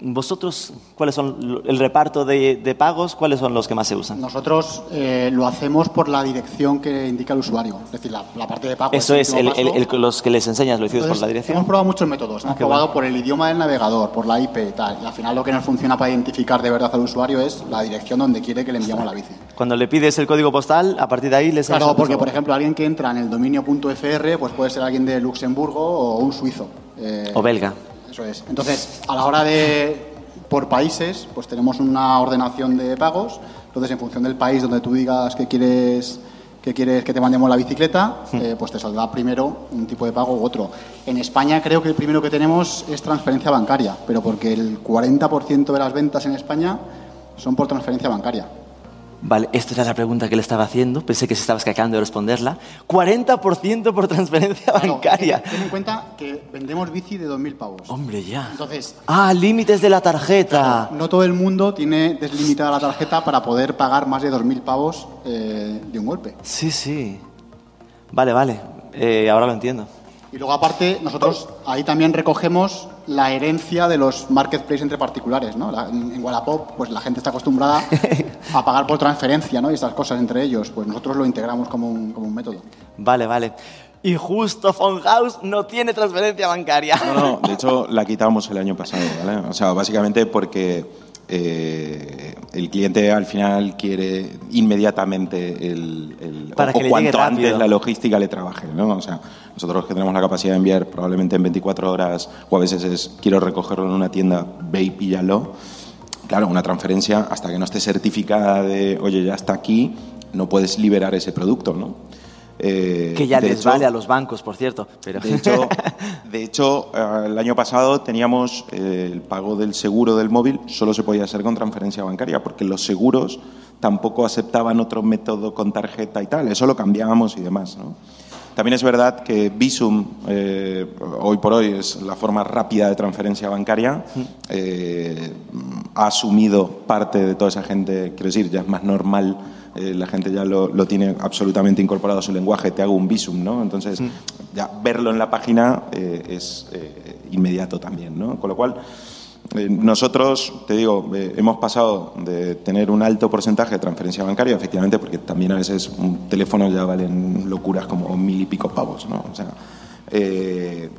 ¿Vosotros, cuáles son el reparto de, de pagos? ¿Cuáles son los que más se usan? Nosotros eh, lo hacemos por la dirección que indica el usuario, es decir, la, la parte de pago. Eso es, el, los que les enseñas lo decides por la dirección. Hemos probado muchos métodos. Hemos qué probado bueno. por el idioma del navegador, por la IP y tal. Y al final lo que nos funciona para identificar de verdad al usuario es la dirección donde quiere que le enviamos la bici. Cuando le pides el código postal, a partir de ahí les Claro, porque por ejemplo alguien que entra en el dominio .fr pues puede ser alguien de Luxemburgo o un suizo. Eh, O belga. Eso es. Entonces, a la hora de por países, pues tenemos una ordenación de pagos. Entonces, en función del país donde tú digas que quieres que quieres que te mandemos la bicicleta, eh, pues te saldrá primero un tipo de pago u otro. En España creo que el primero que tenemos es transferencia bancaria, pero porque el 40% de las ventas en España son por transferencia bancaria. Vale, esta era la pregunta que le estaba haciendo. Pensé que se estaba escacando de responderla. 40% por transferencia Claro, bancaria. Ten en cuenta que vendemos bici de 2.000 pavos. Hombre, ya. Entonces, Ah, límites de la tarjeta. no todo el mundo tiene deslimitada la tarjeta para poder pagar más de 2.000 pavos eh, de un golpe. Sí, sí. Vale, vale. Eh, ahora lo entiendo. Y luego, aparte, nosotros ahí también recogemos la herencia de los marketplaces entre particulares, ¿no? La- en en Wallapop, pues la gente está acostumbrada a pagar por transferencia, ¿no? Y estas cosas entre ellos. Pues nosotros lo integramos como un, como un método. Vale, vale. Y justo House no tiene transferencia bancaria. No, no, de hecho la quitamos el año pasado, ¿vale? O sea, básicamente porque eh, el cliente al final quiere inmediatamente el, el- Para o, que o le cuanto rápido. antes la logística le trabaje, ¿no? O sea, nosotros que tenemos la capacidad de enviar probablemente en 24 horas o a veces es quiero recogerlo en una tienda, ve y píllalo. Claro, una transferencia hasta que no esté certificada de, oye, ya está aquí, no puedes liberar ese producto, ¿no? Eh, que ya les hecho- vale a los bancos, por cierto. Pero... de hecho, de hecho eh, el año pasado teníamos eh, el pago del seguro del móvil, solo se podía hacer con transferencia bancaria, porque los seguros tampoco aceptaban otro método con tarjeta y tal. Eso lo cambiábamos y demás. ¿no? También es verdad que Visum, eh, hoy por hoy, es la forma rápida de transferencia bancaria. Eh, ha asumido parte de toda esa gente, quiero decir, ya es más normal eh, la gente ya lo, lo tiene absolutamente incorporado a su lenguaje, te hago un visum, ¿no? Entonces, ya verlo en la página es inmediato también, ¿no? Con lo cual, nosotros, te digo, eh, hemos pasado de tener un alto porcentaje de transferencia bancaria, efectivamente, porque también a veces un teléfono ya valen locuras como mil y pico pavos, ¿no? O sea, eh,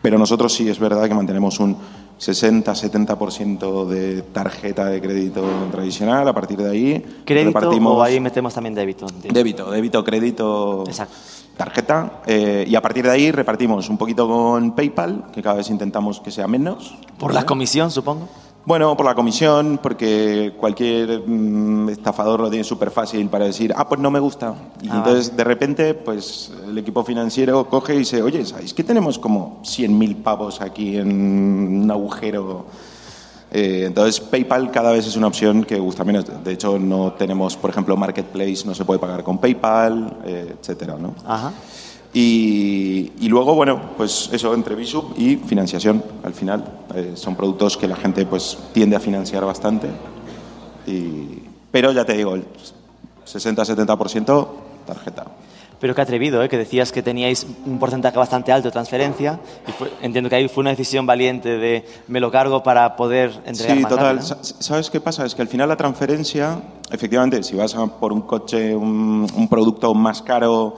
pero nosotros sí es verdad que mantenemos un 60-70% de tarjeta de crédito tradicional. A partir de ahí ¿Crédito repartimos o ahí metemos también débito? entiendo. débito, débito, crédito, Exacto. tarjeta. eh, y a partir de ahí repartimos un poquito con PayPal, que cada vez intentamos que sea menos. Por la ¿vale? comisión, supongo. Bueno, por la comisión, porque cualquier mm, estafador lo tiene súper fácil para decir, ah, pues no me gusta. Y Ah, entonces, de repente, pues el equipo financiero coge y dice, oye, ¿sabéis que tenemos como 100.000 pavos aquí en un agujero Eh, entonces, PayPal cada vez es una opción que gusta menos. De hecho, no tenemos, por ejemplo, Marketplace, no se puede pagar con PayPal, eh, etcétera, ¿no? Ajá. Y, y luego, bueno, pues eso, entre Bisub y financiación, al final. Eh, son productos que la gente pues tiende a financiar bastante. Y, pero ya te digo, el 60-70% tarjeta. Pero qué atrevido, ¿eh? que decías que teníais un porcentaje bastante alto de transferencia. Y fue- entiendo que ahí fue una decisión valiente de me lo cargo para poder entregar Sí, más total. rápido, ¿no? Sa- ¿Sabes qué pasa? Es que al final la transferencia, efectivamente, si vas a por un coche, un, un producto más caro,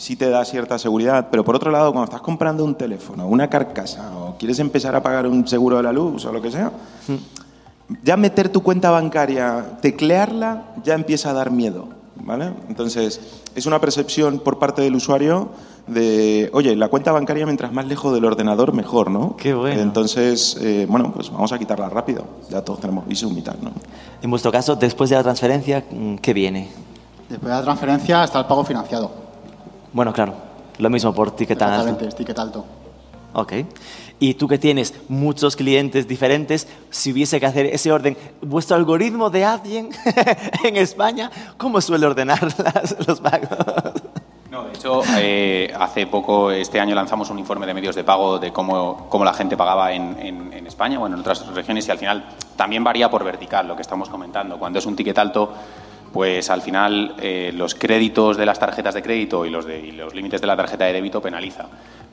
sí te da cierta seguridad, pero por otro lado, cuando estás comprando un teléfono, una carcasa, o quieres empezar a pagar un seguro de la luz o lo que sea, ya meter tu cuenta bancaria, teclearla, ya empieza a dar miedo, ¿vale? Entonces, es una percepción por parte del usuario de, oye, la cuenta bancaria mientras más lejos del ordenador, mejor, ¿no? Qué bueno. Entonces, eh, bueno, pues vamos a quitarla rápido. Ya todos tenemos Visum y tal, ¿no? En vuestro caso, después de la transferencia, ¿qué viene? Después de la transferencia está el pago financiado. Bueno, claro, lo mismo por ticket alto. Exactamente, es ticket alto. Ok. Y tú que tienes muchos clientes diferentes, si hubiese que hacer ese orden, vuestro algoritmo de Adyen en España, ¿cómo suele ordenar las- los pagos? No, de hecho, eh, hace poco, este año lanzamos un informe de medios de pago de cómo, cómo la gente pagaba en, en- en España, bueno, en otras regiones, y al final también varía por vertical, lo que estamos comentando. Cuando es un ticket alto, pues al final eh, los créditos de las tarjetas de crédito y los, de- y los límites de la tarjeta de débito penaliza.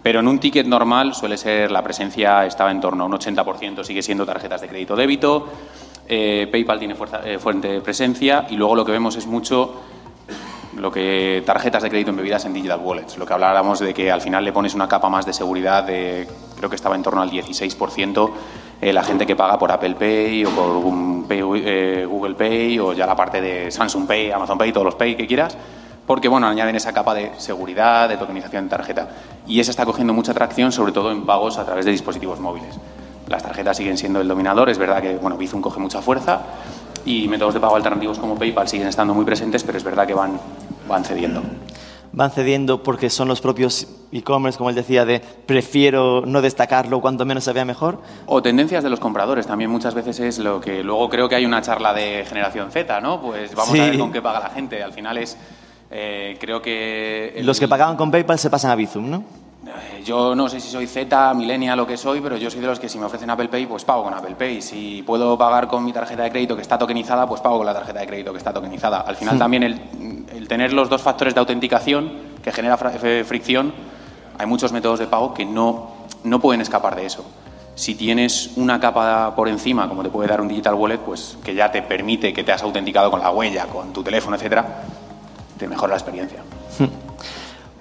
Pero en un ticket normal suele ser la presencia, estaba en torno a un 80%, sigue siendo tarjetas de crédito débito. eh, PayPal tiene fuerza- eh, fuerte presencia y luego lo que vemos es mucho lo que tarjetas de crédito embebidas en digital wallets. Lo que hablábamos de que al final le pones una capa más de seguridad de, creo que estaba en torno al 16%, eh, la gente que paga por Apple Pay o por eh, Google Pay o ya la parte de Samsung Pay, Amazon Pay, todos los Pay que quieras, porque bueno, añaden esa capa de seguridad, de tokenización de tarjeta. Y esa está cogiendo mucha atracción, sobre todo en pagos a través de dispositivos móviles. Las tarjetas siguen siendo el dominador, es verdad que bueno, Bizum coge mucha fuerza y métodos de pago alternativos como PayPal siguen estando muy presentes, pero es verdad que van, van cediendo. Van cediendo porque son los propios e-commerce, como él decía, de prefiero no destacarlo, cuanto menos se vea mejor. O tendencias de los compradores, también muchas veces es lo que luego creo que hay una charla de generación Z, ¿no? Pues vamos Sí. a ver con qué paga la gente. Al final es, eh, creo que... el- Los que pagaban con PayPal se pasan a Bizum, ¿no? Eh, Yo no sé si soy Z, millennial, lo que soy, pero yo soy de los que si me ofrecen Apple Pay, pues pago con Apple Pay. Si puedo pagar con mi tarjeta de crédito que está tokenizada, pues pago con la tarjeta de crédito que está tokenizada. Al final también el, el tener los dos factores de autenticación que genera eh, fricción, hay muchos métodos de pago que no, no pueden escapar de eso. Si tienes una capa por encima, como te puede dar un digital wallet, pues que ya te permite que te has autenticado con la huella, con tu teléfono, etcétera, te mejora la experiencia.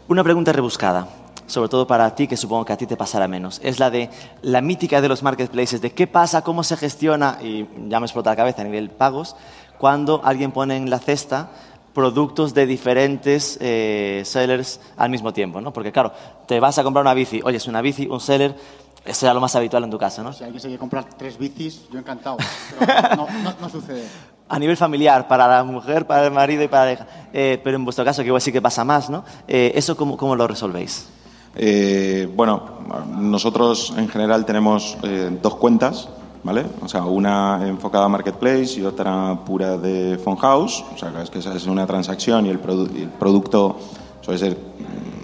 Una pregunta rebuscada, sobre todo para ti, que supongo que a ti te pasará menos. Es la de la mítica de los marketplaces, de qué pasa, cómo se gestiona, y ya me explota la cabeza a nivel pagos, cuando alguien pone en la cesta productos de diferentes eh, sellers al mismo tiempo, ¿no? Porque claro, te vas a comprar una bici, oye, es una bici, un seller, eso era lo más habitual en tu casa, ¿no? Si alguien se quiere comprar tres bicis, yo encantado. Pero no, no- no sucede. A nivel familiar, para la mujer, para el marido y para la hija. Eh, pero en vuestro caso, que igual sí que pasa más, ¿no? Eh, ¿Eso cómo, cómo lo resolvéis? Eh, bueno, nosotros en general tenemos eh, dos cuentas, ¿vale? O sea, una enfocada a Marketplace y otra pura de Phone House. O sea, es que esa es una transacción y el, produ- y el producto suele ser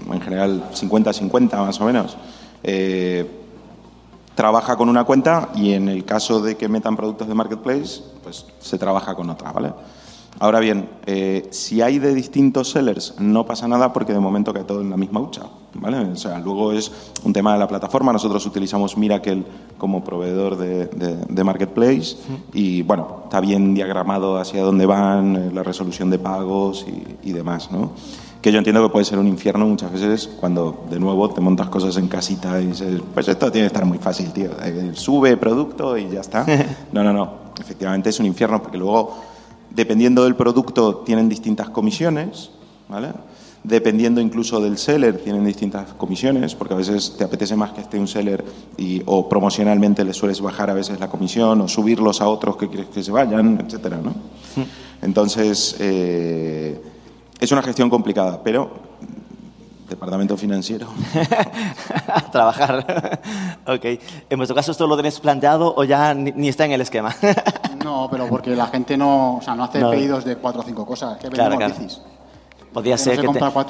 mm, en general 50-50 más o menos. Eh, trabaja con una cuenta y en el caso de que metan productos de Marketplace, pues se trabaja con otra, ¿vale? Ahora bien, eh, si hay de distintos sellers, no pasa nada porque de momento cae todo en la misma hucha, ¿vale? O sea, luego es un tema de la plataforma. Nosotros utilizamos Miracle como proveedor de, de- de Marketplace y, bueno, está bien diagramado hacia dónde van, eh, la resolución de pagos y, y demás, ¿no? Que yo entiendo que puede ser un infierno muchas veces cuando, de nuevo, te montas cosas en casita y dices, pues esto tiene que estar muy fácil, tío. Eh, Sube producto y ya está. No, no, no. Efectivamente es un infierno porque luego, dependiendo del producto, tienen distintas comisiones, ¿vale? Dependiendo incluso del seller, tienen distintas comisiones, porque a veces te apetece más que esté un seller y, o promocionalmente le sueles bajar a veces la comisión o subirlos a otros que quieres que se vayan, etcétera, ¿no? Entonces, eh, es una gestión complicada, pero departamento financiero. a trabajar. ok. En vuestro caso, ¿esto lo tenéis planteado o ya ni, está en el esquema? no, pero porque la gente no, o sea, no hace pedidos de cuatro o cinco cosas. Que claro, claro. bicis. Podría ser que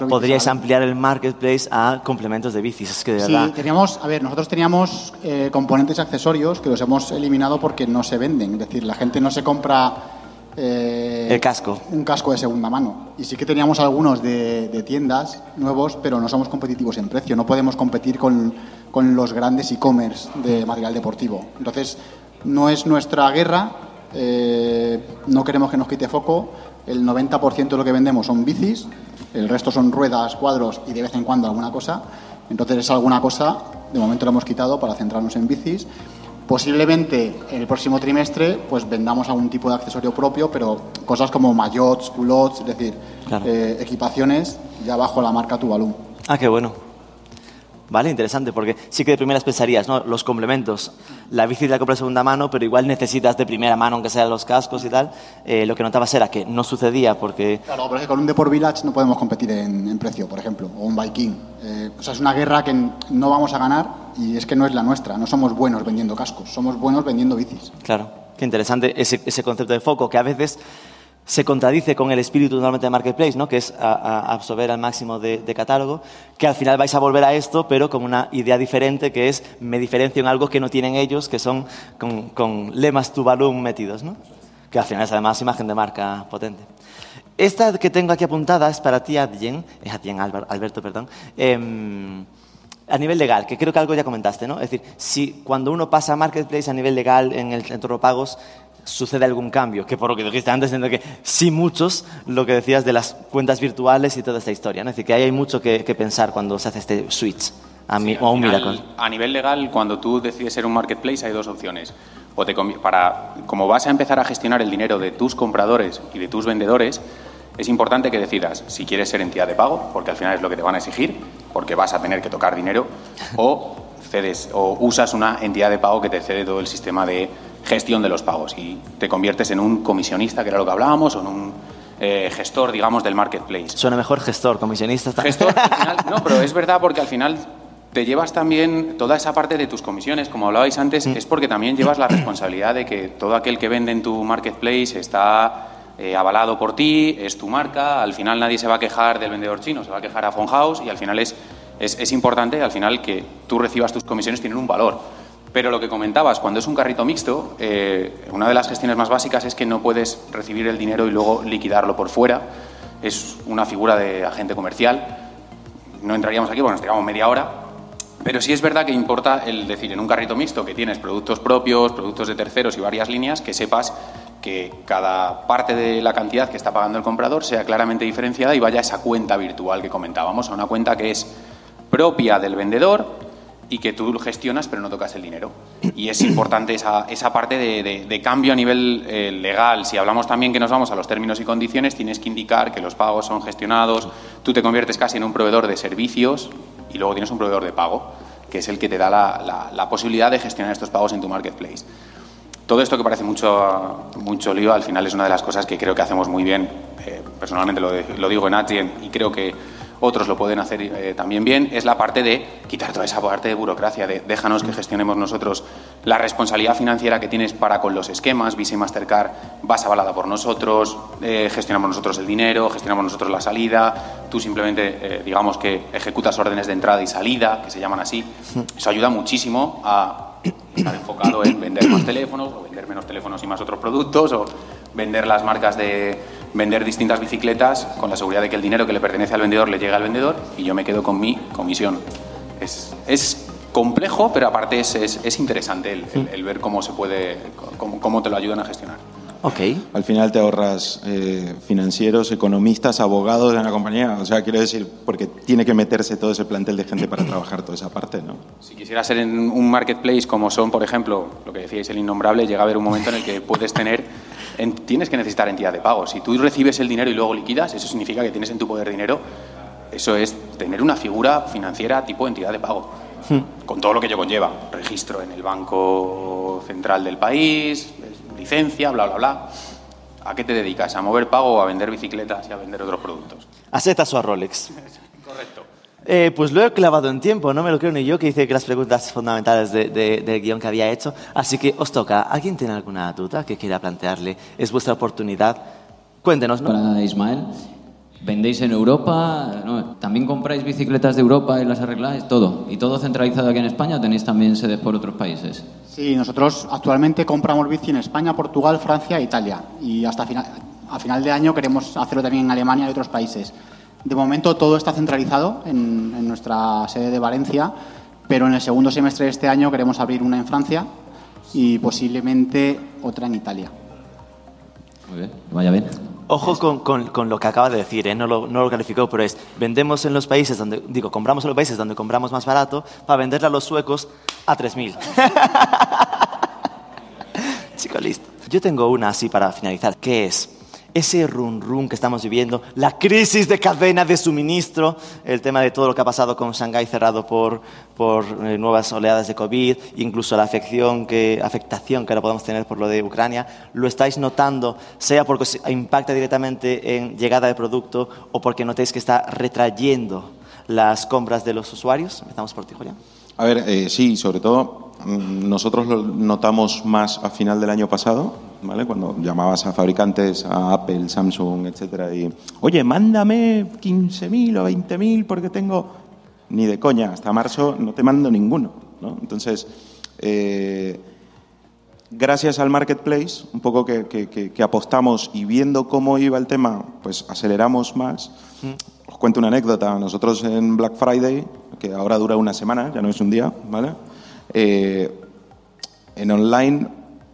podríais ampliar el marketplace a complementos de bicis. Es que de sí, teníamos, a ver, nosotros teníamos eh, componentes accesorios que los hemos eliminado porque no se venden. Es decir, la gente no se compra eh, el casco. Un casco de segunda mano. Y sí que teníamos algunos de, tiendas nuevos, pero no somos competitivos en precio. No podemos competir con, los grandes e-commerce de material deportivo. Entonces, no es nuestra guerra. Eh, no queremos que nos quite foco. El 90% de lo que vendemos son bicis. El resto son ruedas, cuadros y de vez en cuando alguna cosa. Entonces, es alguna cosa. De momento lo hemos quitado para centrarnos en bicis Posiblemente en el próximo trimestre pues vendamos algún tipo de accesorio propio, pero cosas como maillots, culottes, es decir, eh, equipaciones ya bajo la marca Tuvalu. Ah, qué bueno. Vale, interesante, porque sí que de primeras pensarías, ¿no? Los complementos. La bici la compras de segunda mano, pero igual necesitas de primera mano, aunque sean los cascos y tal. Eh, lo que notabas era que no sucedía porque... Claro, pero es que con un Deport Village no podemos competir en, precio, por ejemplo, o un Viking. Eh, o sea, es una guerra que no vamos a ganar y es que no es la nuestra. No somos buenos vendiendo cascos, somos buenos vendiendo bicis. Claro, qué interesante ese, ese concepto de foco, que a veces se contradice con el espíritu normalmente de Marketplace, ¿no? que es absorber al máximo de, catálogo, que al final vais a volver a esto, pero con una idea diferente, que es me diferencio en algo que no tienen ellos, que son con, lemas tu metidos, ¿no? que al final es además imagen de marca potente. Esta que tengo aquí apuntada es para ti, Adyen, es Adyen, Alberto, perdón. Em, a nivel legal, que creo que algo ya comentaste, ¿no? Es decir, si cuando uno pasa a Marketplace a nivel legal en el centro de pagos, sucede algún cambio, que por lo que dijiste antes, que sí muchos, lo que decías de las cuentas virtuales y toda esta historia, ¿no? es decir, que hay mucho que, pensar cuando se hace este switch a, un A nivel legal, cuando tú decides ser un marketplace, hay dos opciones. O te, para, como vas a empezar a gestionar el dinero de tus compradores y de tus vendedores, es importante que decidas si quieres ser entidad de pago, porque al final es lo que te van a exigir, porque vas a tener que tocar dinero, o cedes o usas una entidad de pago que te cede todo el sistema de gestión de los pagos y te conviertes en un comisionista, que era lo que hablábamos, o en un eh, gestor, digamos, del marketplace. Suena mejor gestor, comisionista. Gestor, no, pero es verdad porque al final te llevas también toda esa parte de tus comisiones, como hablabais antes, es porque también llevas la responsabilidad de que todo aquel que vende en tu marketplace está eh, avalado por ti, es tu marca, al final nadie se va a quejar del vendedor chino, se va a quejar a House y al final es, es, es importante, al final que tú recibas tus comisiones tienen un valor. Pero lo que comentabas, cuando es un carrito mixto, eh, una de las gestiones más básicas es que no puedes recibir el dinero y luego liquidarlo por fuera. Es una figura de agente comercial. No entraríamos aquí porque nos tiramos media hora. Pero sí es verdad que importa el decir en un carrito mixto que tienes productos propios, productos de terceros y varias líneas, que sepas que cada parte de la cantidad que está pagando el comprador sea claramente diferenciada y vaya a esa cuenta virtual que comentábamos, a una cuenta que es propia del vendedor y que tú gestionas pero no tocas el dinero. Y es importante esa, esa parte de, cambio a nivel eh, legal. Si hablamos también que nos vamos a los términos y condiciones, tienes que indicar que los pagos son gestionados, tú te conviertes casi en un proveedor de servicios y luego tienes un proveedor de pago, que es el que te da la, la, posibilidad de gestionar estos pagos en tu marketplace. Todo esto que parece mucho, mucho lío, al final es una de las cosas que creo que hacemos muy bien. Eh, personalmente lo, lo, digo en Atien y creo que otros lo pueden hacer eh, también bien, es la parte de quitar toda esa parte de burocracia, de déjanos que gestionemos nosotros la responsabilidad financiera que tienes para con los esquemas, Visa y Mastercard vas avalada por nosotros, eh, gestionamos nosotros el dinero, gestionamos nosotros la salida, tú simplemente digamos que ejecutas órdenes de entrada y salida, que se llaman así. Eso ayuda muchísimo a estar enfocado en vender más teléfonos o vender menos teléfonos y más otros productos o vender las marcas de vender distintas bicicletas con la seguridad de que el dinero que le pertenece al vendedor le llega al vendedor y yo me quedo con mi comisión. Es, es complejo, pero aparte es, es, interesante el, ver cómo se puede, cómo, cómo, te lo ayudan a gestionar. Okay. Al final te ahorras eh, financieros, economistas, abogados en la compañía. O sea, quiero decir, porque tiene que meterse todo ese plantel de gente para trabajar toda esa parte, ¿no? Si quisieras ser en un marketplace como son, por ejemplo, lo que decíais, el innombrable, llega a haber un momento en el que puedes tener tienes que necesitar entidad de pago. Si tú recibes el dinero y luego liquidas, eso significa que tienes en tu poder dinero. Eso es tener una figura financiera tipo entidad de pago, hmm. con todo lo que ello conlleva. Registro en el Banco Central del país, licencia, bla, bla, bla. ¿A qué te dedicas? ¿A mover pago o a vender bicicletas y a vender otros productos? A setas o a Rolex. Correcto. Eh, pues lo he clavado en tiempo, no me lo creo ni yo, que hice que las preguntas fundamentales de- de- del guion que había hecho. Así que os toca. ¿Alguien tiene alguna duda que quiera plantearle? Es vuestra oportunidad. Cuéntenos, ¿no? Para Ismael, ¿vendéis en Europa? No, ¿También compráis bicicletas de Europa y las arregláis? Todo. ¿Y todo centralizado aquí en España o tenéis también sedes por otros países? Sí, nosotros actualmente compramos bici en España, Portugal, Francia e Italia. Y hasta final, a final de año queremos hacerlo también en Alemania y otros países. De momento todo está centralizado en, en nuestra sede de Valencia, pero en el segundo semestre de este año queremos abrir una en Francia y posiblemente otra en Italia. Muy bien, vaya bien. Ojo con, con- con lo que acaba de decir, ¿eh? no, lo, no lo calificó, pero es vendemos en los países donde, digo, compramos en los países donde compramos más barato para venderle a los suecos a 3.000. Chico, listo. Yo tengo una así para finalizar, que es ese run run que estamos viviendo, la crisis de cadena de suministro, el tema de todo lo que ha pasado con Shanghái cerrado por, por eh, nuevas oleadas de COVID, incluso la afección que, afectación que ahora podemos tener por lo de Ucrania, ¿lo estáis notando, sea porque impacta directamente en llegada de producto o porque notéis que está retrayendo las compras de los usuarios? Empezamos por ti, Julián. A ver, eh, sí, sobre todo mm, nosotros lo notamos más a final del año pasado, ¿vale? Cuando llamabas a fabricantes, a Apple, Samsung, etcétera, y oye, mándame 15.000 o 20.000 porque tengo ni de coña hasta marzo no te mando ninguno, ¿no? Entonces, eh, gracias al marketplace, un poco que, que- que- que apostamos y viendo cómo iba el tema, pues aceleramos más. Os cuento una anécdota. Nosotros en Black Friday, que ahora dura una semana, ya no es un día, ¿vale? Eh, en online,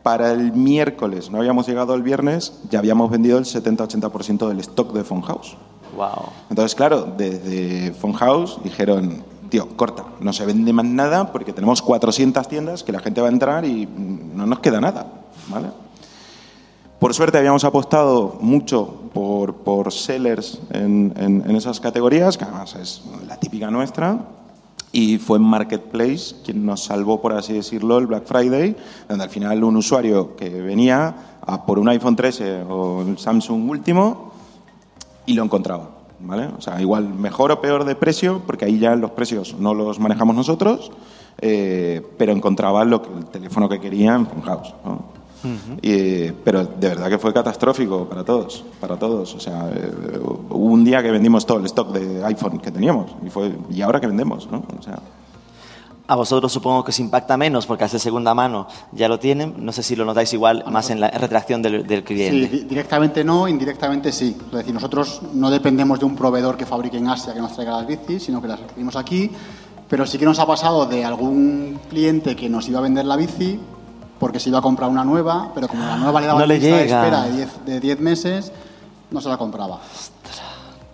para el miércoles, no habíamos llegado el viernes, ya habíamos vendido el 70-80% del stock de House. Wow. Entonces, claro, desde House dijeron, tío, corta, no se vende más nada porque tenemos 400 tiendas que la gente va a entrar y no nos queda nada, ¿vale? Por suerte habíamos apostado mucho por, por sellers en, en- en esas categorías, que además es la típica nuestra, y fue Marketplace quien nos salvó, por así decirlo, el Black Friday, donde al final un usuario que venía a por un iPhone 13 o el Samsung último y lo encontraba. ¿vale? O sea, igual mejor o peor de precio, porque ahí ya los precios no los manejamos nosotros, eh, pero encontraba lo que, el teléfono que quería en House. ¿no? Y, pero de verdad que fue catastrófico para todos, para todos. O sea, eh, hubo un día que vendimos todo el stock de iPhone que teníamos y fue y ahora que vendemos, ¿no? O sea, A vosotros supongo que os impacta menos porque ser segunda mano ya lo tienen. No sé si lo notáis igual más en la retracción del, del Sí, cliente. di- directamente no, indirectamente sí. Es decir, nosotros no dependemos de un proveedor que fabrique en Asia que nos traiga las bicis, sino que las adquirimos aquí. Pero sí que nos ha pasado de algún cliente que nos iba a vender la bici porque se iba a comprar una nueva, pero como la nueva le daba No le lista de llega. espera de 10 de 10 meses, no se la compraba.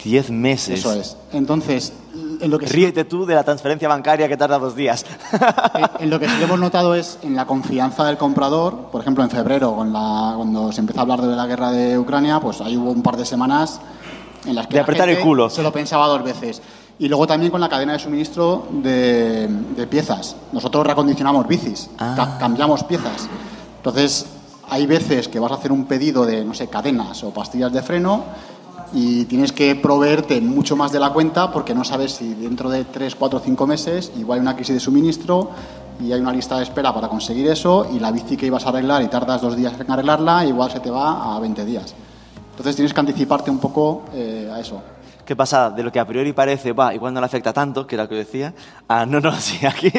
Diez meses. Eso es. Entonces, en lo que sí- Ríete tú de la transferencia bancaria que tarda dos días. En- En lo que sí hemos notado es en la confianza del comprador. Por ejemplo, en febrero, con la- cuando se empezó a hablar de la guerra de Ucrania, pues ahí hubo un par de semanas en las que De la apretar el gente culo. se lo pensaba dos veces. Y luego también con la cadena de suministro de, de piezas. Nosotros reacondicionamos bicis, Ah. ca- cambiamos piezas. Entonces, hay veces que vas a hacer un pedido de, no sé, cadenas o pastillas de freno y tienes que proveerte mucho más de la cuenta porque no sabes si dentro de 3, 4, 5 meses igual hay una crisis de suministro y hay una lista de espera para conseguir eso y la bici que ibas a arreglar y tardas dos días en arreglarla igual se te va a 20 días. Entonces tienes que anticiparte un poco eh, a eso. ¿Qué pasa? De lo que a priori parece, va, igual no le afecta tanto, que era lo que decía, a no, no, sí, aquí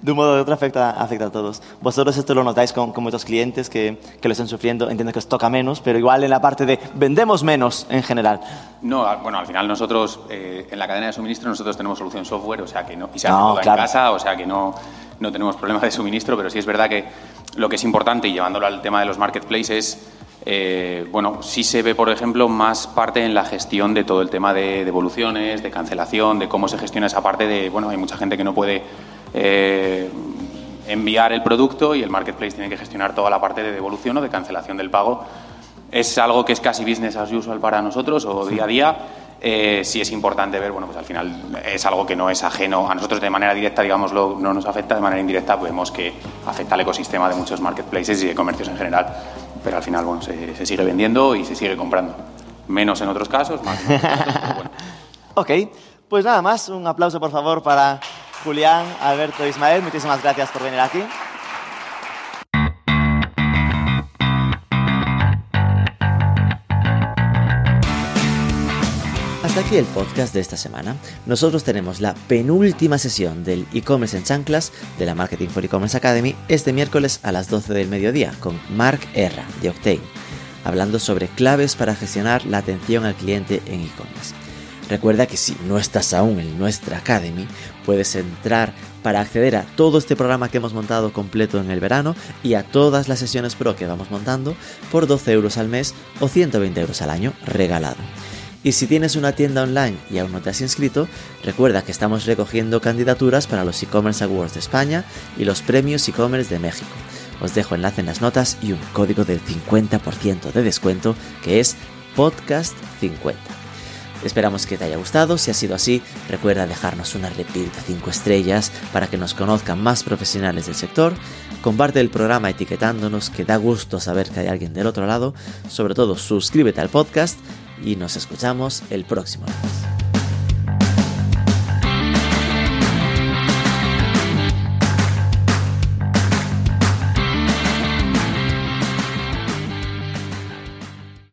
de un modo o de otro afecta, afecta a todos. Vosotros esto lo notáis con, con vuestros clientes que, que lo están sufriendo, entiendo que os toca menos, pero igual en la parte de vendemos menos en general. No, bueno, al final nosotros, eh, en la cadena de suministro, nosotros tenemos solución software, o sea que no, y se hace No, todo claro. en casa, o sea que no, no tenemos problemas de suministro, pero sí es verdad que lo que es importante, y llevándolo al tema de los marketplaces, eh, bueno, sí se ve, por ejemplo, más parte en la gestión de todo el tema de devoluciones, de cancelación, de cómo se gestiona esa parte de, bueno, hay mucha gente que no puede eh, enviar el producto y el marketplace tiene que gestionar toda la parte de devolución o de cancelación del pago. Es algo que es casi business as usual para nosotros o día a día. Eh, sí es importante ver, bueno, pues al final es algo que no es ajeno a nosotros de manera directa, digámoslo, no nos afecta, de manera indirecta vemos que afecta al ecosistema de muchos marketplaces y de comercios en general, pero al final, bueno, se, se sigue vendiendo y se sigue comprando. Menos en otros casos, más en otros. Ok, Pues nada más, un aplauso por favor para Julián, Alberto e Ismael. Muchísimas gracias por venir aquí. Aquí el podcast de esta semana. Nosotros tenemos la penúltima sesión del e-commerce en chanclas de la Marketing for E-Commerce Academy este miércoles a las 12 del mediodía con Mark Erra de Octane, hablando sobre claves para gestionar la atención al cliente en e-commerce. Recuerda que si no estás aún en nuestra Academy, puedes entrar para acceder a todo este programa que hemos montado completo en el verano y a todas las sesiones pro que vamos montando por 12 euros al mes o 120 euros al año regalado. Y si tienes una tienda online y aún no te has inscrito, recuerda que estamos recogiendo candidaturas para los e-commerce awards de España y los premios e-commerce de México. Os dejo enlace en las notas y un código del 50% de descuento que es podcast50. Esperamos que te haya gustado, si ha sido así, recuerda dejarnos una review de 5 estrellas para que nos conozcan más profesionales del sector, comparte el programa etiquetándonos que da gusto saber que hay alguien del otro lado, sobre todo suscríbete al podcast y nos escuchamos el próximo.